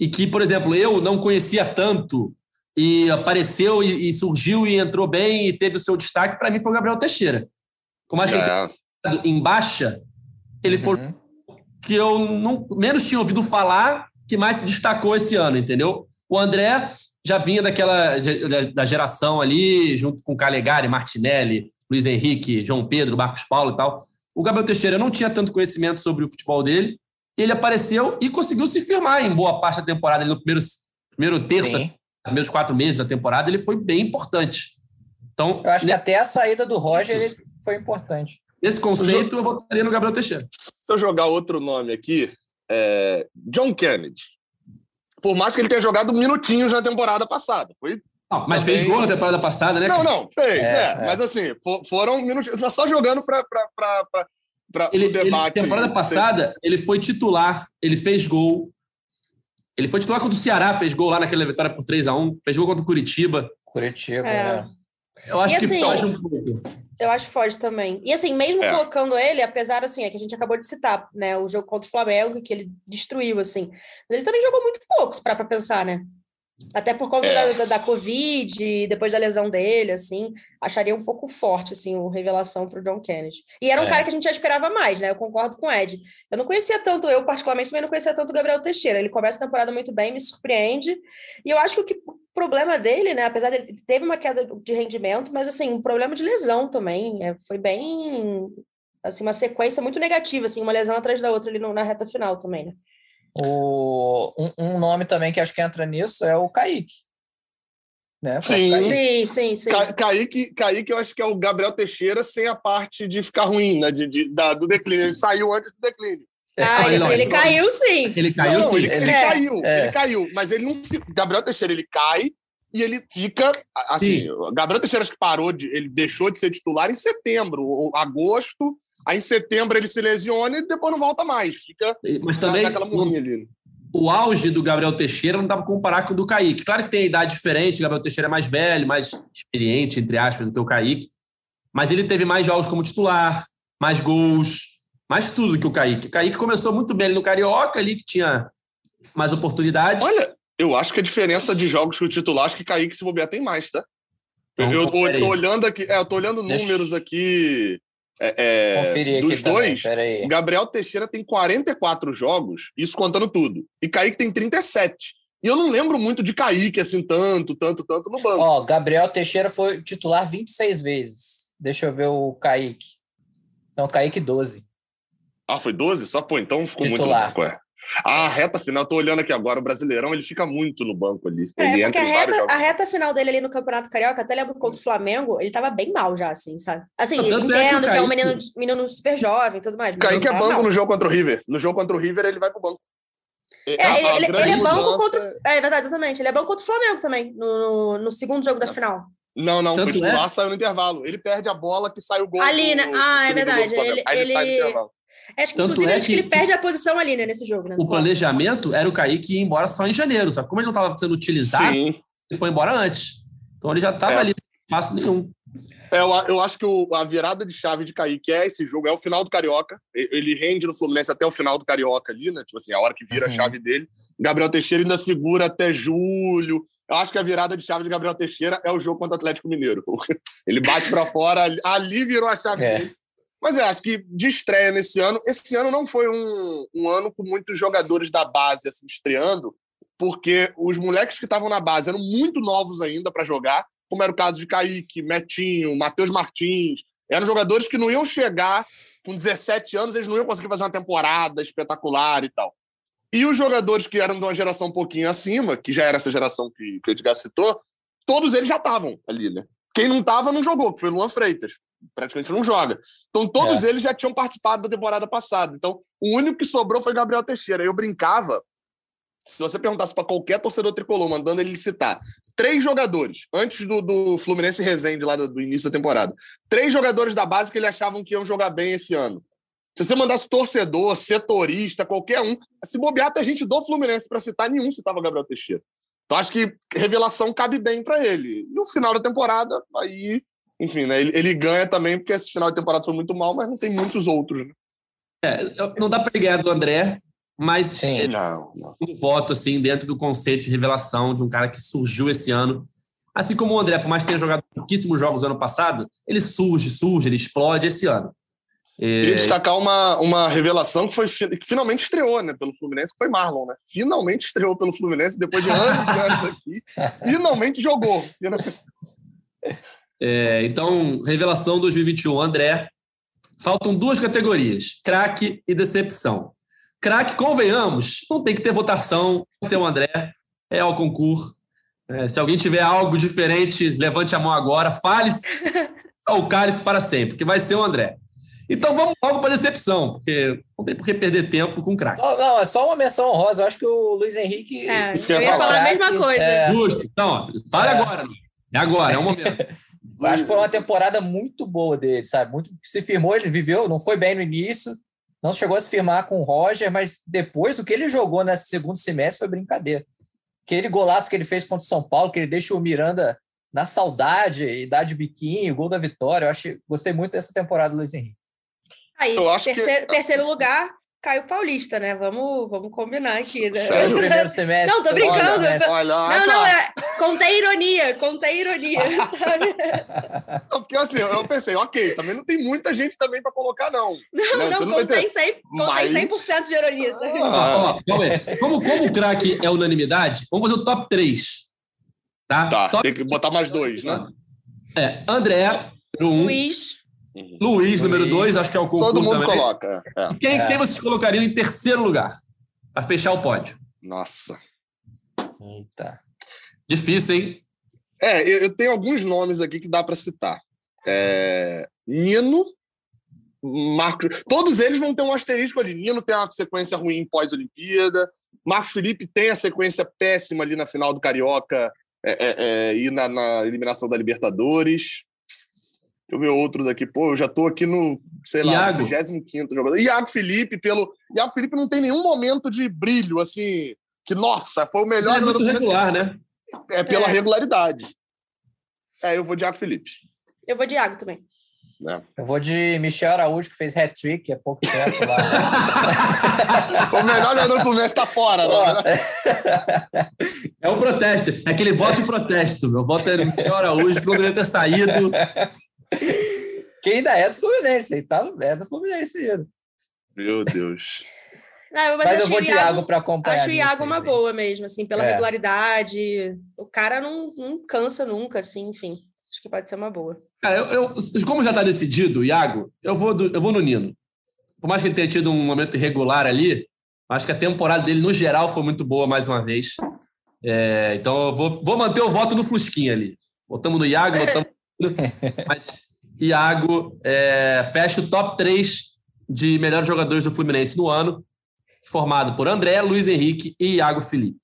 S1: e que, por exemplo, eu não conhecia tanto, e apareceu e, e surgiu e entrou bem e teve o seu destaque, para mim foi o Gabriel Teixeira. Que ele
S2: É.
S1: estado em baixa, ele foi
S4: Uhum.
S1: que eu não, menos tinha ouvido falar, que mais se destacou esse ano, entendeu? O André já vinha daquela da- da geração ali, junto com Calegari, Martinelli, Luiz Henrique, João Pedro, Marcos Paulo e tal. O Gabriel Teixeira não tinha tanto conhecimento sobre o futebol dele. Ele apareceu e conseguiu se firmar em boa parte da temporada, ali no primeiro, primeiro terço da
S4: Sim.
S1: meus quatro meses da temporada, ele foi bem importante. Então,
S4: eu acho que até a saída do Roger ele foi importante.
S1: Nesse conceito, eu votaria no Gabriel Teixeira. Se
S2: eu jogar outro nome aqui, é John Kennedy. Por mais que ele tenha jogado minutinhos na temporada passada. Foi
S1: não, mas também... fez gol na temporada passada, né?
S2: Não, não, fez, é, é. é. Mas assim, foram minutos. Só jogando para
S1: ele, o debate. Ele, temporada passada, ele foi titular, ele fez gol. Ele foi titular contra o Ceará, fez gol lá naquela vitória por 3 a 1 fez gol contra o Curitiba.
S4: Curitiba, é.
S1: Eu acho e que assim, foge um pouco.
S3: Eu acho que foge também. E assim, mesmo é. colocando ele, apesar assim, é que a gente acabou de citar, né, o jogo contra o Flamengo, que ele destruiu, assim. Mas ele também jogou muito poucos, para pensar, né? Até por conta é. da, da, Covid, depois da lesão dele, assim, acharia um pouco forte, assim, o revelação para o John Kennedy. E era um é. cara que a gente já esperava mais, né? Eu concordo com o Ed. Eu não conhecia tanto, eu particularmente também não conhecia tanto o Gabriel Teixeira. Ele começa a temporada muito bem, me surpreende. E eu acho que o, que, o problema dele, né? Apesar dele teve uma queda de rendimento, mas assim, um problema de lesão também. É, foi bem assim, uma sequência muito negativa, assim, uma lesão atrás da outra ali no, na reta final também, né?
S4: O, um, um, nome também que acho que entra nisso é o Kaique. Né?
S3: Sim. Kaique. sim, sim, sim.
S2: Ka Kaique, Kaique, eu acho que é o Gabriel Teixeira sem a parte de ficar ruim, né? De, de da, do declínio. Ele saiu antes do declínio.
S3: Ah, ele, ele caiu sim.
S1: Ele caiu
S2: não,
S1: sim.
S2: Ele, ele é. caiu, é. ele caiu. Mas ele não. Gabriel Teixeira, ele cai e ele fica assim. Sim. Gabriel Teixeira acho que parou de, ele deixou de ser titular em setembro, ou agosto. Aí em setembro ele se lesiona e depois não volta mais. Fica
S1: Mas também naquela morrinha ali. O auge do Gabriel Teixeira não dá para comparar com o do Kaique. Claro que tem idade diferente, o Gabriel Teixeira é mais velho, mais experiente, entre aspas, do que o Kaique. Mas ele teve mais jogos como titular, mais gols, mais tudo que o Kaique. O Kaique começou muito bem ali no Carioca, ali que tinha mais oportunidades.
S2: Olha, eu acho que a diferença de jogos com o titular, acho que Kaique se bobear tem mais, tá? Então, eu, tô, tô, olhando aqui, é, eu tô olhando Deixa... números aqui é, é, Conferir dos dois. Gabriel Teixeira tem 44 jogos, isso contando tudo. E Kaique tem 37. E eu não lembro muito de Kaique, assim, tanto, tanto, tanto no banco.
S4: Ó, Gabriel Teixeira foi titular 26 vezes. Deixa eu ver o Kaique. Não, Kaique 12.
S2: Ah, foi 12? Só, pô, então ficou titular. muito banco, é. A reta final, tô olhando aqui agora, o Brasileirão, ele fica muito no banco ali.
S3: É,
S2: ele
S3: porque a reta, a reta final dele ali no Campeonato Carioca, até lembro contra o Flamengo, ele tava bem mal já, assim, sabe? Assim, eu entendo é que, que é um menino, menino super jovem e tudo mais.
S2: Kaique é banco mal. no jogo contra o River. No jogo contra o River, ele vai pro banco.
S3: É, a, ele, ele, ele, é banco contra. É... é verdade, exatamente. Ele é banco contra o Flamengo também, no, no segundo jogo da final.
S2: Não, não, Tanto foi titular, é? saiu no intervalo. Ele perde a bola que sai o gol.
S3: Ali, né? Ah, é verdade. Ele, Aí ele, ele sai no intervalo. Acho que, Tanto inclusive, é acho que, ele perde a posição ali, né, nesse jogo. Né,
S1: o planejamento era o Kaique ir embora só em janeiro, sabe? Como ele não estava sendo utilizado, Sim. ele foi embora antes. Então ele já estava é. ali, sem passo nenhum.
S2: É, eu, eu acho que o, a virada de chave de Kaique é esse jogo, é o final do Carioca. Ele rende no Fluminense até o final do Carioca ali, né? Tipo assim, a hora que vira uhum. a chave dele. Gabriel Teixeira ainda segura até julho. Eu acho que a virada de chave de Gabriel Teixeira é o jogo contra o Atlético Mineiro. <laughs> Ele bate para fora, ali virou a chave é. dele. Mas eu acho que de estreia nesse ano, esse ano não foi um, um ano com muitos jogadores da base assim, estreando, porque os moleques que estavam na base eram muito novos ainda para jogar, como era o caso de Kaique, Metinho, Matheus Martins. Eram jogadores que não iam chegar com 17 anos, eles não iam conseguir fazer uma temporada espetacular e tal. E os jogadores que eram de uma geração um pouquinho acima, que já era essa geração que, que o Edgar citou, todos eles já estavam ali, né? Quem não estava não jogou, que foi o Luan Freitas praticamente não joga. Então, todos é. eles já tinham participado da temporada passada. Então, o único que sobrou foi Gabriel Teixeira. Eu brincava, se você perguntasse para qualquer torcedor tricolor, mandando ele citar três jogadores, antes do, do Fluminense Resende, lá do, do, início da temporada, três jogadores da base que ele achavam que iam jogar bem esse ano. Se você mandasse torcedor, setorista, qualquer um, se bobear até gente do Fluminense para citar, nenhum citava Gabriel Teixeira. Então, acho que revelação cabe bem para ele. No final da temporada, aí enfim, né, ele, ele, ganha também porque esse final de temporada foi muito mal, mas não tem muitos outros. Né?
S1: É, não dá para ganhar do André, mas Sim, não, não. um voto assim dentro do conceito de revelação de um cara que surgiu esse ano. Assim como o André, por mais que tenha jogado pouquíssimos jogos ano passado, ele surge, surge, ele explode esse ano.
S2: Queria destacar uma, uma revelação que, foi, que finalmente estreou né, pelo Fluminense, que foi Marlon. Né? Finalmente estreou pelo Fluminense, depois de anos e anos aqui. <laughs> Finalmente jogou.
S1: É, então, revelação 2021, André. Faltam duas categorias: craque e decepção. Craque, convenhamos, não tem que ter votação, ser o André, é ao concurso. É, se alguém tiver algo diferente, levante a mão agora, fale o cálice para sempre, que vai ser o André. Então vamos logo para a decepção, porque não tem por que perder tempo com o craque.
S4: Não, não, é só uma menção honrosa. Eu acho que o Luiz Henrique.
S3: É, eu ia falar, a mesma coisa.
S1: É... Justo. Então, fale é. agora. É agora, é o momento. <laughs>
S4: acho que foi uma temporada muito boa dele, sabe? Muito se firmou, ele viveu, não foi bem no início, não chegou a se firmar com o Roger, mas depois o que ele jogou nesse segundo semestre foi brincadeira. Aquele golaço que ele fez contra o São Paulo, que ele deixa o Miranda na saudade e dá de biquinho, gol da vitória. Eu achei, gostei muito dessa temporada do Luiz Henrique.
S3: Aí, terceiro, que... terceiro lugar, Caio Paulista, né? Vamos, vamos combinar aqui. Né?
S4: Sério? primeiro <laughs> semestre.
S3: Não, tô brincando. Olha, olha, não, não, é, contei ironia, contei ironia, <laughs> sabe?
S2: Não, porque assim, eu pensei, ok, também não tem muita gente também para colocar, não.
S3: Não, né? não, não contei, ter... 100, Mas... 100% de ironia, sabe?
S1: Ah, ó, como, como o craque é unanimidade, vamos fazer o top 3. Tá?
S2: Tá,
S1: top...
S2: tem que botar mais dois, né?
S1: É, André, número um.
S3: Luiz.
S1: Uhum. Luiz, número dois, acho que é o concurso.
S2: Todo mundo
S1: também.
S2: coloca.
S1: É. Quem, é. quem vocês colocariam em terceiro lugar? Para fechar o pódio.
S2: Nossa.
S4: Eita.
S1: Difícil, hein?
S2: É, eu, tenho alguns nomes aqui que dá para citar. É, Nino, Marcos. Todos eles vão ter um asterisco ali. Nino tem uma sequência ruim pós-Olimpíada. Marcos Felipe tem a sequência péssima ali na final do Carioca é, é, é e na, na eliminação da Libertadores. Deixa eu ver outros aqui. Pô, eu já tô aqui no, sei lá, Iago. 25 jogador. Iago Felipe, pelo. Iago Felipe não tem nenhum momento de brilho, assim, que, nossa, foi o melhor.
S1: É muito regular, né?
S2: É pela é. regularidade. É, eu vou de Iago Felipe.
S3: Eu vou de Iago também.
S4: É. Eu vou de Michel Araújo, que fez hat-trick há pouco tempo lá. <laughs>
S2: o melhor jogador do Fluminense está fora. Né?
S1: É um protesto. É aquele voto de protesto. Meu voto é Michel Araújo, que não deveria ter saído.
S4: Que ainda é do Fluminense, ele tá, é do Fluminense ainda.
S2: Meu Deus.
S3: Não,
S4: mas, mas eu vou de Iago para acompanhar.
S3: Acho o Iago uma boa mesmo, assim, pela é. regularidade. O cara não, não cansa nunca, assim, enfim. Acho que pode ser uma boa.
S1: Cara, eu, eu como já está decidido, Iago, eu vou, do, eu vou no Nino. Por mais que ele tenha tido um momento irregular ali, acho que a temporada dele, no geral, foi muito boa mais uma vez. É, então, eu vou, vou manter o voto no Fusquinha ali. Votamos no Iago, votamos <laughs> Mas Iago é, fecha o top 3 de melhores jogadores do Fluminense no ano, formado por André, Luiz Henrique e Iago Felipe.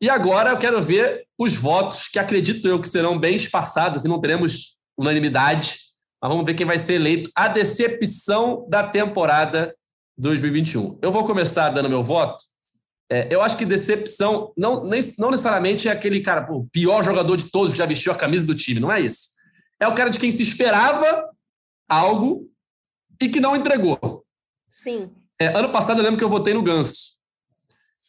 S1: E agora eu quero ver os votos, que acredito eu que serão bem espaçados, e não teremos unanimidade, mas vamos ver quem vai ser eleito a decepção da temporada 2021. Eu vou começar dando meu voto. É, eu acho que decepção não, nem, não necessariamente é aquele cara, o pior jogador de todos que já vestiu a camisa do time, não é isso é o cara de quem se esperava algo e que não entregou.
S3: Sim.
S1: É, ano passado eu lembro que eu votei no Ganso.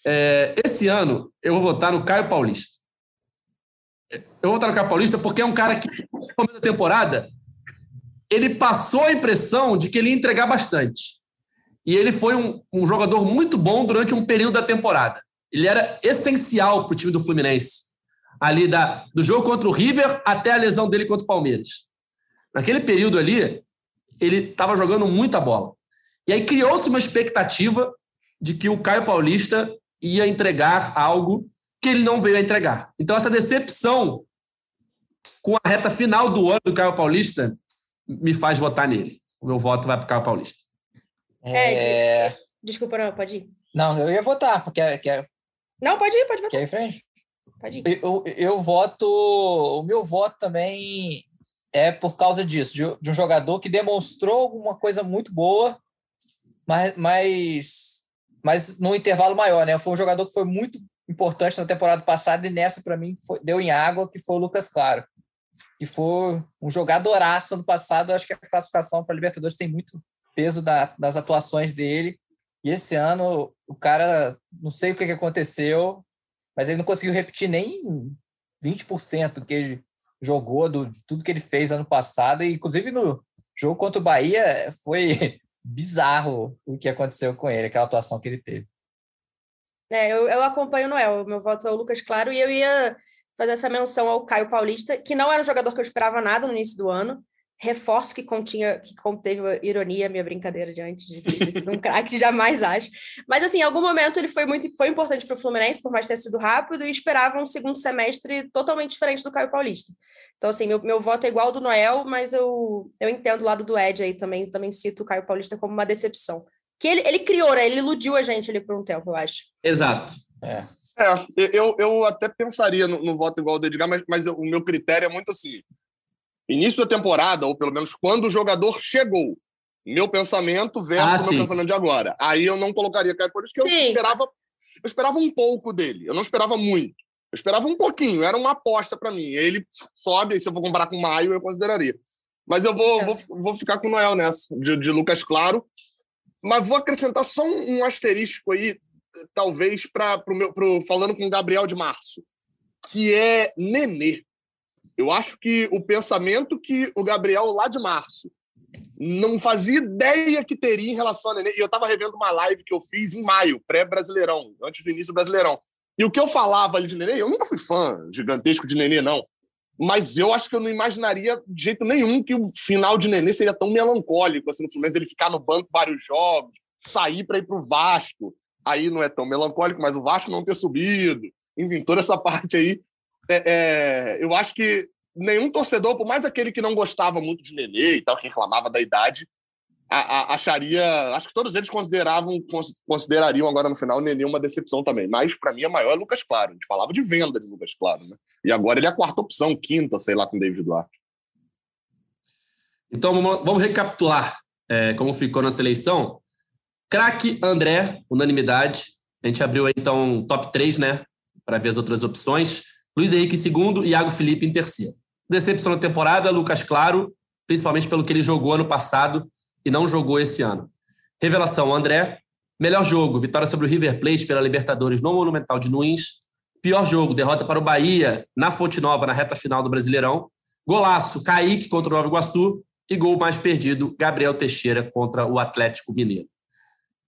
S1: É, esse ano eu vou votar no Caio Paulista. Eu vou votar no Caio Paulista porque é um cara que, no começo da temporada, ele passou a impressão de que ele ia entregar bastante. E ele foi um, um jogador muito bom durante um período da temporada. Ele era essencial para o time do Fluminense ali da, do jogo contra o River até a lesão dele contra o Palmeiras. Naquele período ali, ele estava jogando muita bola. E aí criou-se uma expectativa de que o Caio Paulista ia entregar algo que ele não veio a entregar. Então, essa decepção com a reta final do ano do Caio Paulista me faz votar nele. O meu voto vai para o Caio Paulista.
S3: É... Desculpa, não, pode ir.
S4: Não, eu ia votar, porque. é
S3: Não, pode ir, pode votar.
S4: Quer ir em frente? Pode ir. Eu, eu voto. O meu voto também é por causa disso, de, de um jogador que demonstrou alguma coisa muito boa, mas, mas, mas no intervalo maior, né? Foi um jogador que foi muito importante na temporada passada e nessa, para mim, foi, deu em água, que foi o Lucas Claro. Que foi um jogadoraço ano passado. Eu acho que a classificação para Libertadores tem muito peso da, das atuações dele. E esse ano, o cara, não sei o que, que aconteceu, mas ele não conseguiu repetir nem 20% do que ele jogou, do, de tudo que ele fez ano passado, e inclusive no jogo contra o Bahia foi <laughs> bizarro o que aconteceu com ele, aquela atuação que ele teve.
S3: É, eu, eu acompanho o Noel, meu voto é o Lucas Claro, e eu ia fazer essa menção ao Caio Paulista, que não era um jogador que eu esperava nada no início do ano, reforço que continha, que conteve ironia, minha brincadeira de antes de ter sido um craque, <laughs> jamais acho. Mas assim, em algum momento ele foi muito foi importante para o Fluminense, por mais ter sido rápido, e esperava um segundo semestre totalmente diferente do Caio Paulista. Então, assim, meu, meu voto é igual ao do Noel, mas eu, eu entendo o lado do Ed aí também, também cito o Caio Paulista como uma decepção. Que ele, ele criou, né? Ele iludiu a gente ali por um tempo, eu acho.
S1: Exato.
S2: É. É, eu, eu até pensaria no, no voto igual ao do Edgar, mas, mas o meu critério é muito assim início da temporada, ou pelo menos quando o jogador chegou. Meu pensamento versus ah, meu pensamento de agora. Aí eu não colocaria Caio por isso que sim. eu esperava, eu esperava um pouco dele. Eu não esperava muito. Eu esperava um pouquinho, era uma aposta para mim. Ele sobe, e se eu for comparar com o Maio, eu consideraria. Mas eu vou, vou, vou ficar com o Noel nessa, de, de Lucas Claro. Mas vou acrescentar só um, um asterisco aí, talvez, para o meu. Pro, falando com o Gabriel de Março, que é Nenê. Eu acho que o pensamento que o Gabriel, lá de março, não fazia ideia que teria em relação a Nenê. E eu estava revendo uma live que eu fiz em maio, pré-brasileirão, antes do início do Brasileirão. E o que eu falava ali de Nenê, eu nunca fui fã gigantesco de Nenê, não. Mas eu acho que eu não imaginaria de jeito nenhum que o final de Nenê seria tão melancólico, assim, no Fluminense, ele ficar no banco vários jogos, sair para ir para o Vasco. Aí não é tão melancólico, mas o Vasco não ter subido. Enfim, toda essa <laughs> parte aí é, é, eu acho que nenhum torcedor, por mais aquele que não gostava muito de Nenê e tal, que reclamava da idade, a, a, acharia. Acho que todos eles consideravam, considerariam agora no final o Nenê uma decepção também. Mas para mim a maior é Lucas Claro. A gente falava de venda de Lucas Claro, né? E agora ele é a quarta opção, quinta, sei lá, com David Duarte.
S1: Então vamos recapitular é, como ficou na seleção. Craque André, unanimidade. A gente abriu então top 3, né? Para ver as outras opções. Luiz Henrique em segundo Iago Felipe em terceiro. Decepção da temporada, Lucas Claro, principalmente pelo que ele jogou ano passado e não jogou esse ano. Revelação, André. Melhor jogo, vitória sobre o River Plate pela Libertadores no Monumental de Nunes. Pior jogo, derrota para o Bahia na Fonte Nova na reta final do Brasileirão. Golaço, Kaique contra o Nova Iguaçu. E gol mais perdido, Gabriel Teixeira contra o Atlético Mineiro.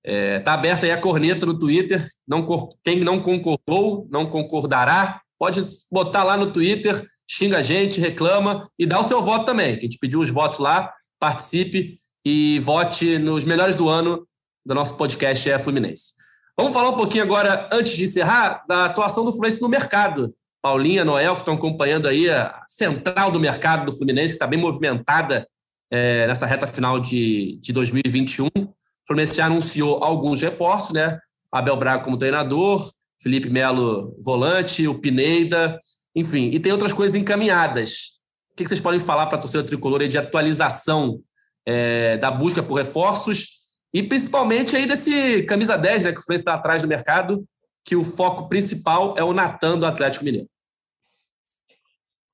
S1: É, tá aberta aí a corneta no Twitter. Não, quem não concordou, não concordará. Pode botar lá no Twitter, xinga a gente, reclama e dá o seu voto também. A gente pediu os votos lá, participe e vote nos melhores do ano do nosso podcast é Fluminense. Vamos falar um pouquinho agora, antes de encerrar, da atuação do Fluminense no mercado. Paulinha, Noel, que estão acompanhando aí a central do mercado do Fluminense, que está bem movimentada é, nessa reta final de, de 2021. O Fluminense já anunciou alguns reforços, né? Abel Braga como treinador, Felipe Melo volante, o Pineida, enfim, e tem outras coisas encaminhadas. O que vocês podem falar para a torcida tricolor de atualização é, da busca por reforços e principalmente aí desse camisa 10, né, que o Fluminense está atrás do mercado, que o foco principal é o Natan do Atlético Mineiro.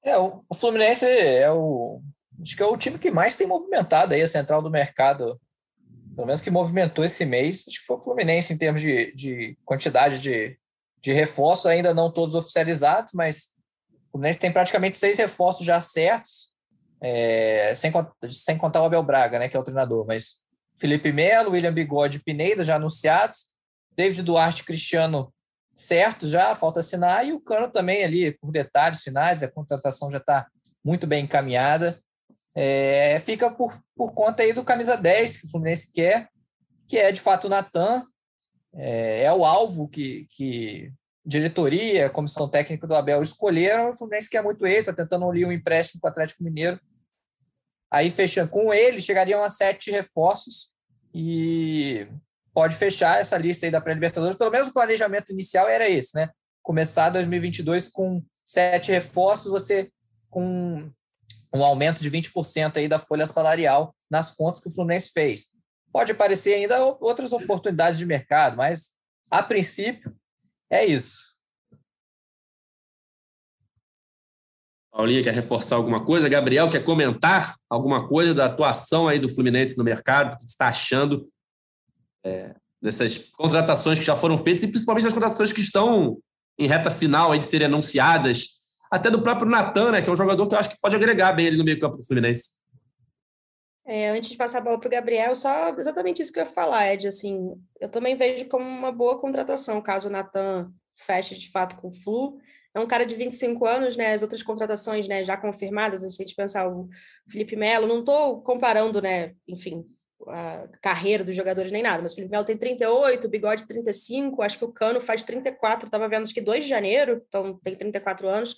S4: É, o Fluminense é o acho que é o time que mais tem movimentado aí a central do mercado, pelo menos que movimentou esse mês. Acho que foi o Fluminense em termos de, de quantidade de, de reforço, ainda não todos oficializados, mas o Fluminense tem praticamente seis reforços já certos, é, sem, sem contar o Abel Braga, né, que é o treinador, mas Felipe Melo, William Bigode Pineda já anunciados, David Duarte Cristiano certo já, falta assinar, e o Cano também ali, por detalhes finais, a contratação já está muito bem encaminhada. É, fica por, por conta aí do camisa 10 que o Fluminense quer, que é de fato o Natan, é, é o alvo que, que diretoria, comissão técnica do Abel escolheram. O Fluminense quer muito ele, está tentando ali um empréstimo com o Atlético Mineiro. Aí, fechando com ele, chegariam a sete reforços e pode fechar essa lista aí da pré-Libertadores. Pelo menos o planejamento inicial era esse, né? Começar 2022 com sete reforços, você com um aumento de 20% aí da folha salarial nas contas que o Fluminense fez. Pode aparecer ainda outras oportunidades de mercado, mas a princípio é isso.
S1: Paulinha quer reforçar alguma coisa? Gabriel quer comentar alguma coisa da atuação aí do Fluminense no mercado? O que está achando é, dessas contratações que já foram feitas e principalmente das contratações que estão em reta final aí de serem anunciadas? Até do próprio Natan, né, que é um jogador que eu acho que pode agregar bem ele no meio campo do Fluminense.
S3: É, antes de passar a bola para o Gabriel, só exatamente isso que eu ia falar, Ed. Assim, eu também vejo como uma boa contratação, caso o Natan feche de fato com o Flu. é um cara de 25 anos, né? As outras contratações, né, já confirmadas, a gente pensar o Felipe Melo, não estou comparando, né, enfim, a carreira dos jogadores nem nada, mas o Felipe Melo tem 38, o Bigode 35, acho que o Cano faz 34, estava vendo acho que 2 de janeiro, então tem 34 anos.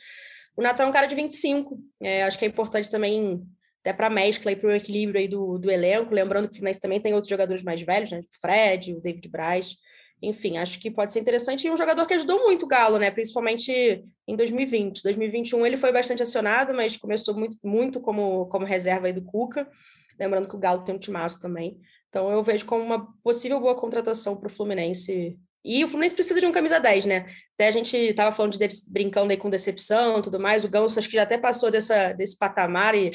S3: O Natan é um cara de 25, é, acho que é importante também até para a mescla e para o equilíbrio aí do, do elenco, lembrando que o Fluminense também tem outros jogadores mais velhos, né, o Fred, o David Braz, enfim, acho que pode ser interessante. E um jogador que ajudou muito o Galo, né? Principalmente em 2020. 2021 ele foi bastante acionado, mas começou muito, muito como, como reserva aí do Cuca. Lembrando que o Galo tem um timaço também. Então eu vejo como uma possível boa contratação para o Fluminense. E o Fluminense precisa de um camisa 10, né? Até a gente estava falando de brincando aí com decepção tudo mais. O Ganso acho que já até passou dessa, desse patamar e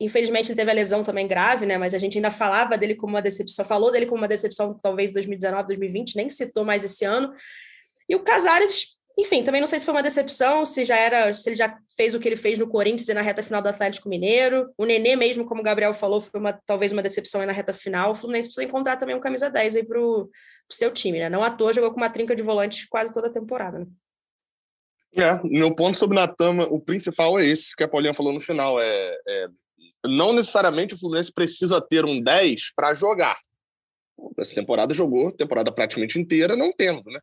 S3: Infelizmente ele teve a lesão também grave, né? Mas a gente ainda falava dele como uma decepção, falou dele como uma decepção talvez 2019, 2020, nem citou mais esse ano. E o Casares, enfim, também não sei se foi uma decepção, se já era, se ele já fez o que ele fez no Corinthians e na reta final do Atlético Mineiro. O Nenê mesmo, como o Gabriel falou, foi uma, talvez uma decepção aí na reta final. O Fluminense precisa encontrar também um camisa 10 aí pro, pro seu time, né? Não à toa jogou com uma trinca de volante quase toda a temporada, né?
S2: É, meu ponto sobre o Natan, o principal é esse que a Paulinha falou no final. É, é não necessariamente o Fluminense precisa ter um 10 para jogar. Essa temporada jogou, temporada praticamente inteira, não tendo, né?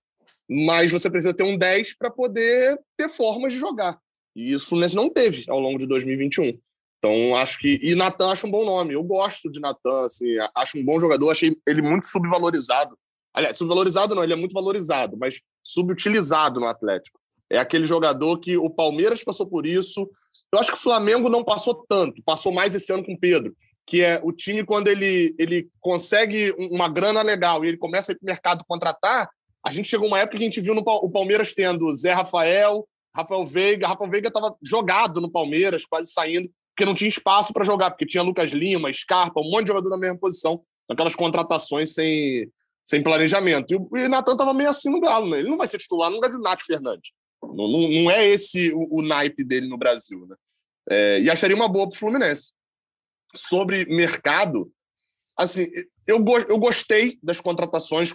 S2: Mas você precisa ter um 10 para poder ter formas de jogar. E isso o Fluminense não teve ao longo de 2021. Então, acho que. E Natan acho um bom nome. Eu gosto de Natan, assim, acho um bom jogador, achei ele muito subvalorizado. Aliás, subvalorizado não, ele é muito valorizado, mas subutilizado no Atlético. É aquele jogador que o Palmeiras passou por isso. Eu acho que o Flamengo não passou tanto, passou mais esse ano com o Pedro, que é o time quando ele, ele consegue uma grana legal e ele começa a ir para o mercado contratar. A gente chegou uma época que a gente viu no, o Palmeiras tendo Zé Rafael, Rafael Veiga. Rafael Veiga estava jogado no Palmeiras, quase saindo, porque não tinha espaço para jogar, porque tinha Lucas Lima, Scarpa, um monte de jogador na mesma posição. Aquelas contratações sem, sem planejamento. E o Natan estava meio assim no Galo, né? Ele não vai ser titular no lugar de Nath Fernandes. Não, não, é esse o, o, naipe dele no Brasil, né? É, e acharia uma boa para o Fluminense. Sobre mercado, assim, eu, eu gostei das contratações,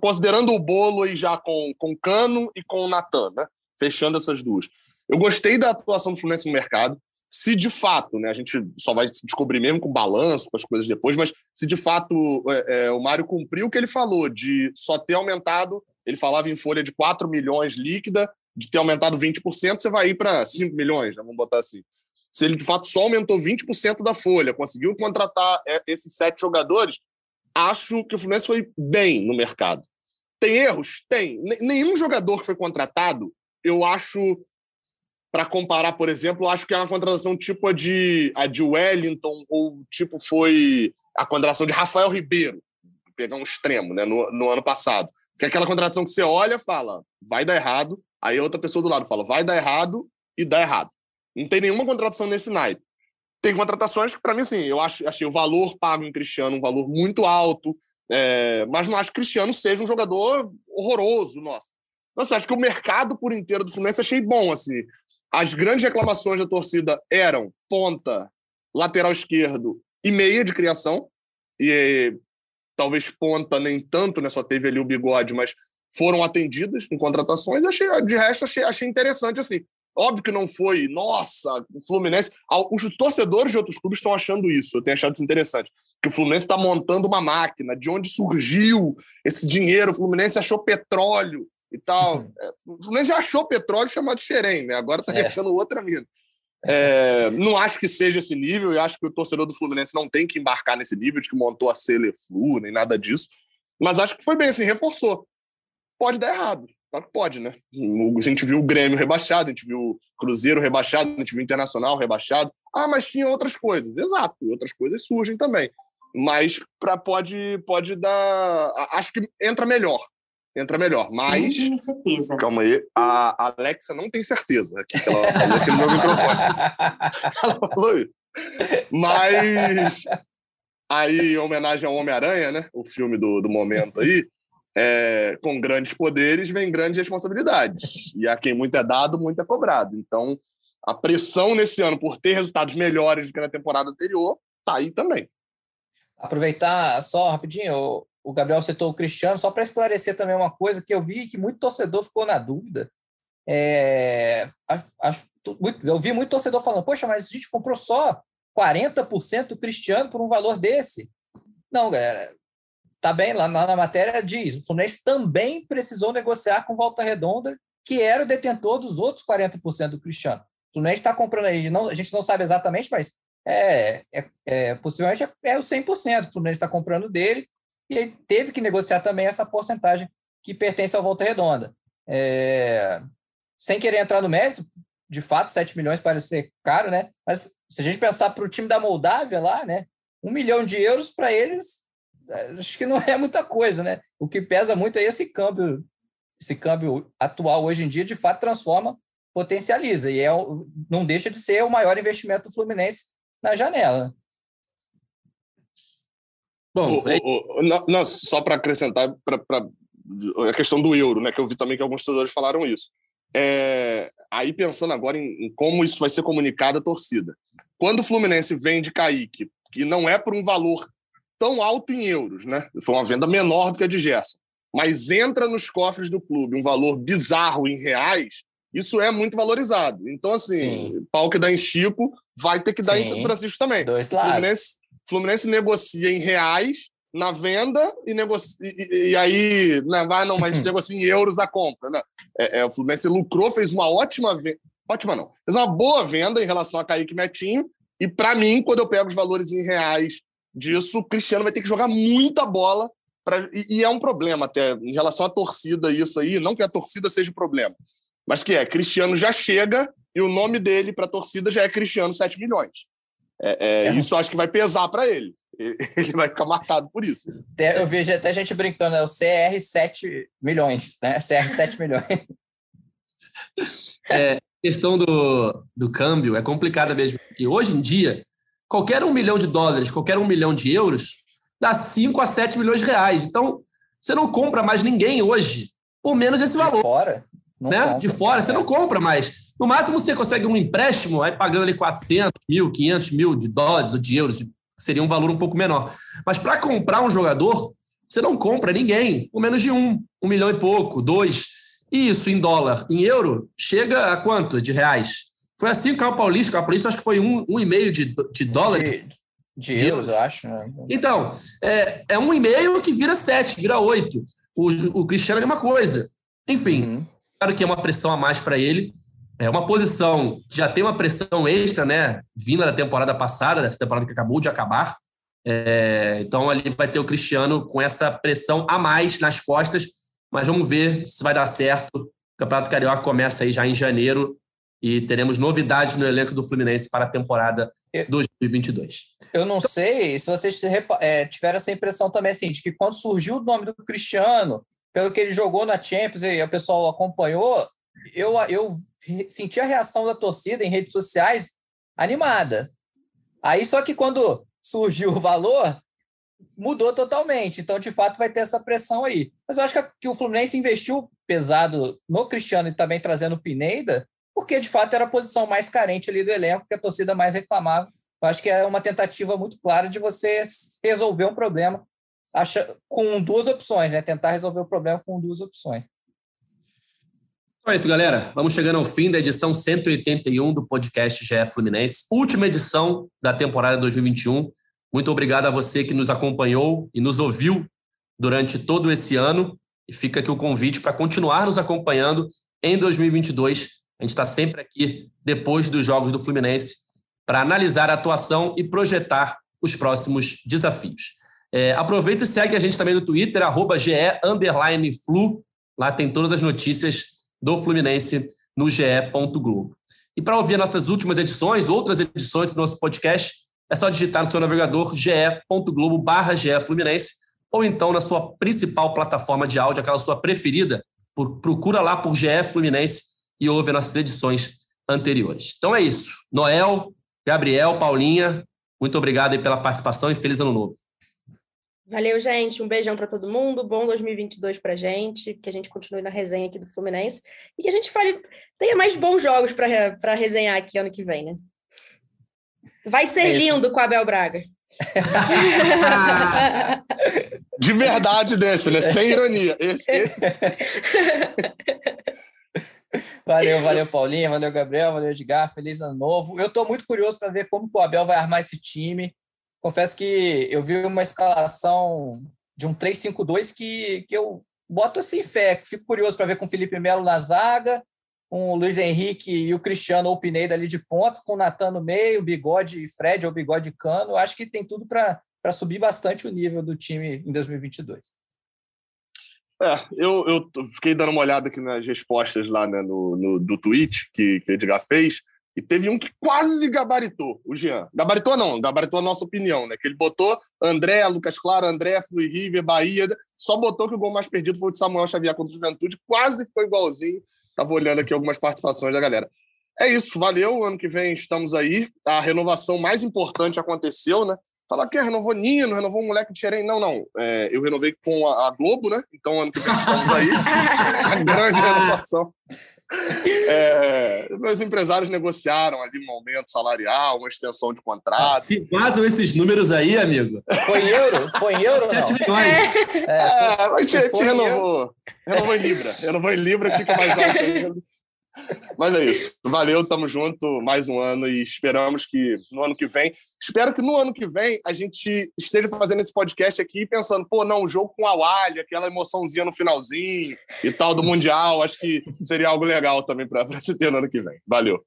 S2: considerando o bolo e já com, com Cano e com o Natan, né? Fechando essas duas. Eu gostei da atuação do Fluminense no mercado. Se de fato, né, a gente só vai descobrir mesmo com balanço, com as coisas depois, mas se de fato é, é, o Mário cumpriu o que ele falou de só ter aumentado, ele falava em folha de 4 milhões líquida, de ter aumentado 20%, você vai ir para 5 milhões, né? vamos botar assim. Se ele de fato só aumentou 20% da folha, conseguiu contratar é, esses sete jogadores, acho que o Fluminense foi bem no mercado. Tem erros? Tem. Nenhum jogador que foi contratado, eu acho, para comparar, por exemplo, acho que é uma contratação tipo a de, a de Wellington, ou tipo foi a contratação de Rafael Ribeiro, pegar um extremo, né, no, no ano passado. Que é aquela contratação que você olha fala, vai dar errado, Aí outra pessoa do lado fala, vai dar errado e dá errado. Não tem nenhuma contratação nesse naipe. Tem contratações que, para mim, assim, eu acho, achei o valor pago em Cristiano um valor muito alto, é, mas não acho que Cristiano seja um jogador horroroso, nossa. Nossa, acho que o mercado por inteiro do Fluminense achei bom, assim. As grandes reclamações da torcida eram ponta, lateral esquerdo e meia de criação. E talvez ponta nem tanto, né? Só teve ali o bigode, mas foram atendidas em contratações. Achei, de resto, achei, achei interessante assim. Óbvio que não foi, nossa, o Fluminense. Os torcedores de outros clubes estão achando isso, eu tenho achado isso interessante. Que o Fluminense está montando uma máquina, de onde surgiu esse dinheiro, o Fluminense achou petróleo e tal. Uhum. É, o Fluminense já achou petróleo chamado Xerém, né? Agora está é. achando outra mina. É, não acho que seja esse nível, e acho que o torcedor do Fluminense não tem que embarcar nesse nível de que montou a Celeflu, nem nada disso. Mas acho que foi bem assim, reforçou pode dar errado. Claro que pode, né? A gente viu o Grêmio rebaixado, a gente viu o Cruzeiro rebaixado, a gente viu o Internacional rebaixado. Ah, mas tinha outras coisas. Exato, outras coisas surgem também. Mas pra, pode, pode dar. Acho que entra melhor. Entra melhor. Mas. Não
S5: tenho certeza.
S2: Calma aí. A Alexa não tem certeza. Aqui que ela falou aqui no meu microfone. <laughs> ela falou isso. Mas. Aí, em homenagem ao Homem-Aranha, né? O filme do, do momento aí é, com grandes poderes vem grandes responsabilidades. E a quem muito é dado, muito é cobrado. Então, a pressão nesse ano por ter resultados melhores do que na temporada anterior está aí também.
S4: Aproveitar só rapidinho, o Gabriel citou o Cristiano, só para esclarecer também uma coisa que eu vi que muito torcedor ficou na dúvida. É, eu vi muito torcedor falando, poxa, mas a gente comprou só 40% do Cristiano por um valor desse. Não, galera, tá bem, lá na matéria diz, o Fluminense também precisou negociar com Volta Redonda, que era o detentor dos outros 40% do Cristiano. O Fluminense está comprando aí, não, a gente não sabe exatamente, mas é, é, é possivelmente é, é o 100% que o Fluminense está comprando dele, e aí teve que negociar também essa porcentagem que pertence ao Volta Redonda. É, sem querer entrar no mérito, de fato, 7 milhões parece ser caro, né? Mas se a gente pensar para o time da Moldávia lá, né? Um milhão de euros para eles, acho que não é muita coisa, né? O que pesa muito é esse câmbio, esse câmbio atual hoje em dia, de fato, transforma, potencializa, e é, não deixa de ser o maior investimento do Fluminense na janela.
S2: Bom, o, é... o, não, não, só para acrescentar para a questão do euro, né? Que eu vi também que alguns torcedores falaram isso. É, aí pensando agora em, em, como isso vai ser comunicado à torcida. Quando o Fluminense vende Kaique, que não é por um valor tão alto em euros, né? Foi uma venda menor do que a de Gerson, mas entra nos cofres do clube um valor bizarro em reais, isso é muito valorizado. Então, assim, Sim. pau que dá em Chico vai ter que dar Sim. em São Francisco também.
S4: Dois lados.
S2: Fluminense, Fluminense negocia em reais na venda e, negocia, e, e aí, né, vai, não, mas <laughs> negocia em euros a compra. Né? É, é, o Fluminense lucrou, fez uma ótima venda. Ótima não. Fez uma boa venda em relação a Kaique Metinho. E para mim, quando eu pego os valores em reais disso, o Cristiano vai ter que jogar muita bola. Pra, e, e é um problema até em relação à torcida, isso aí. Não que a torcida seja o problema, mas que é: Cristiano já chega e o nome dele para a torcida já é Cristiano 7 milhões. É, é, é. Isso acho que vai pesar para ele. <laughs> Ele vai ficar marcado por isso.
S4: Eu vejo até gente brincando, é o CR 7 milhões, né? CR 7 milhões.
S1: É, questão do, do câmbio é complicada mesmo, porque hoje em dia, qualquer um milhão de dólares, qualquer um milhão de euros, dá 5 a 7 milhões de reais. Então, você não compra mais ninguém hoje por menos esse valor.
S4: De fora?
S1: né? de fora, você não compra mais. No máximo, você consegue um empréstimo, aí pagando ali 400 mil, 500 mil de dólares ou de euros, seria um valor um pouco menor. Mas para comprar um jogador, você não compra ninguém por menos de um, um milhão e pouco, dois. E isso em dólar, em euro, chega a quanto de reais? Foi assim com o Paulista. O Paulista acho que foi um, um e meio de, de dólares.
S4: De, de, euros, eu acho. Né?
S1: Então, é, é um e meio que vira sete, vira oito. O, o Cristiano é uma coisa. Enfim, uhum. claro que é uma pressão a mais para ele. É uma posição que já tem uma pressão extra, né? Vinda da temporada passada, dessa temporada que acabou de acabar. É, então ali vai ter o Cristiano com essa pressão a mais nas costas, mas vamos ver se vai dar certo. O Campeonato Carioca começa aí já em janeiro e teremos novidades no elenco do Fluminense para a temporada 2022.
S4: Eu não sei se vocês é, tiveram essa impressão também, assim, de que quando surgiu o nome do Cristiano, pelo que ele jogou na Champions e o pessoal acompanhou, eu, eu senti a reação da torcida em redes sociais animada. Aí, só que quando surgiu o valor, mudou totalmente. Então, de fato, vai ter essa pressão aí. Mas eu acho que, o Fluminense investiu pesado no Cristiano e também trazendo o Pineda, porque de fato era a posição mais carente ali do elenco, que a torcida mais reclamava. Eu acho que é uma tentativa muito clara de você resolver um problema acha, com duas opções, né? Tentar resolver o problema com duas opções.
S1: Então é isso, galera. Vamos chegando ao fim da edição 181 do podcast GE Fluminense, última edição da temporada 2021. Muito obrigado a você que nos acompanhou e nos ouviu durante todo esse ano. E fica aqui o convite para continuar nos acompanhando em 2022. A gente está sempre aqui depois dos jogos do Fluminense para analisar a atuação e projetar os próximos desafios. É, aproveita e segue a gente também no Twitter, arroba. Lá tem todas as notícias do Fluminense no ge. Globo. E para ouvir nossas últimas edições, outras edições do nosso podcast, é só digitar no seu navegador ge.globo barra Fluminense ou então na sua principal plataforma de áudio, aquela sua preferida, procura lá por GE Fluminense e ouve nossas edições anteriores. Então é isso. Noel, Gabriel, Paulinha, muito obrigado pela participação e feliz ano novo.
S3: Valeu, gente. Um beijão para todo mundo. Bom 2022 para gente. Que a gente continue na resenha aqui do Fluminense e que a gente fale, tenha mais bons jogos para resenhar aqui ano que vem, né? Vai ser é lindo com a Abel Braga. <laughs>
S2: De verdade desse, né? Sem ironia. Esse, esse... <laughs>
S4: Valeu, valeu, Paulinha, valeu, Gabriel, valeu, Edgar, feliz ano novo. Eu estou muito curioso para ver como o Abel vai armar esse time. Confesso que eu vi uma escalação de um 3-5-2 que, que eu boto assim fé. Fico curioso para ver com o Felipe Melo na zaga, com o Luiz Henrique e o Cristiano ou Pineda ali de pontos, com o Natan no meio, bigode Fred ou bigode Cano. Acho que tem tudo para subir bastante o nível do time em 2022.
S2: É, eu, eu fiquei dando uma olhada aqui nas respostas lá né, no, no, do tweet que, que o Edgar fez, e teve um que quase gabaritou, o Jean. Gabaritou não, gabaritou a nossa opinião, né? Que ele botou André, Lucas Claro, André, Flui River, Bahia, só botou que o gol mais perdido foi o de Samuel Xavier contra o Juventude, quase ficou igualzinho. Tava olhando aqui algumas participações da galera. É isso, valeu. Ano que vem estamos aí. A renovação mais importante aconteceu, né? Falar que renovou Nino, renovou um moleque de Xerém. Não, não. É, eu renovei com a, a, Globo, né? Então, ano que vem estamos aí. a <laughs> <laughs> grande renovação. É, meus empresários negociaram ali um aumento salarial, uma extensão de contrato.
S1: Se vazam esses números aí, amigo.
S4: Foi em euro? Foi em euro? Não?
S2: milhões. É, é, a gente, renovou. Renovou em Libra. Renovou em Libra, fica mais alto. Mas é isso. Valeu, tamo junto mais um ano e esperamos que no ano que vem. Espero que no ano que vem a gente esteja fazendo esse podcast aqui pensando, pô, não, o jogo com a Wally, aquela emoçãozinha no finalzinho e tal do Mundial. Acho que seria algo legal também para se ter no ano que vem. Valeu.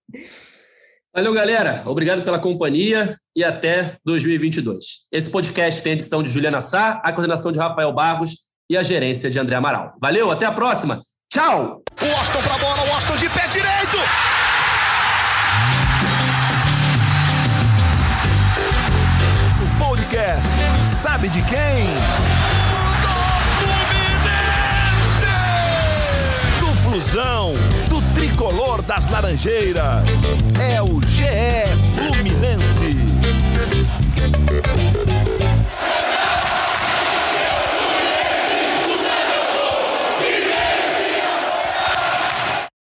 S1: Valeu, galera. Obrigado pela companhia e até 2022. Esse podcast tem a edição de Juliana Sá, a coordenação de Rafael Barros e a gerência de André Amaral. Valeu, até a próxima. Tchau!
S5: O Austin pra bola, o Austin de pé direito!
S6: O podcast sabe de quem? Do Flusão, do tricolor das Laranjeiras. É o GE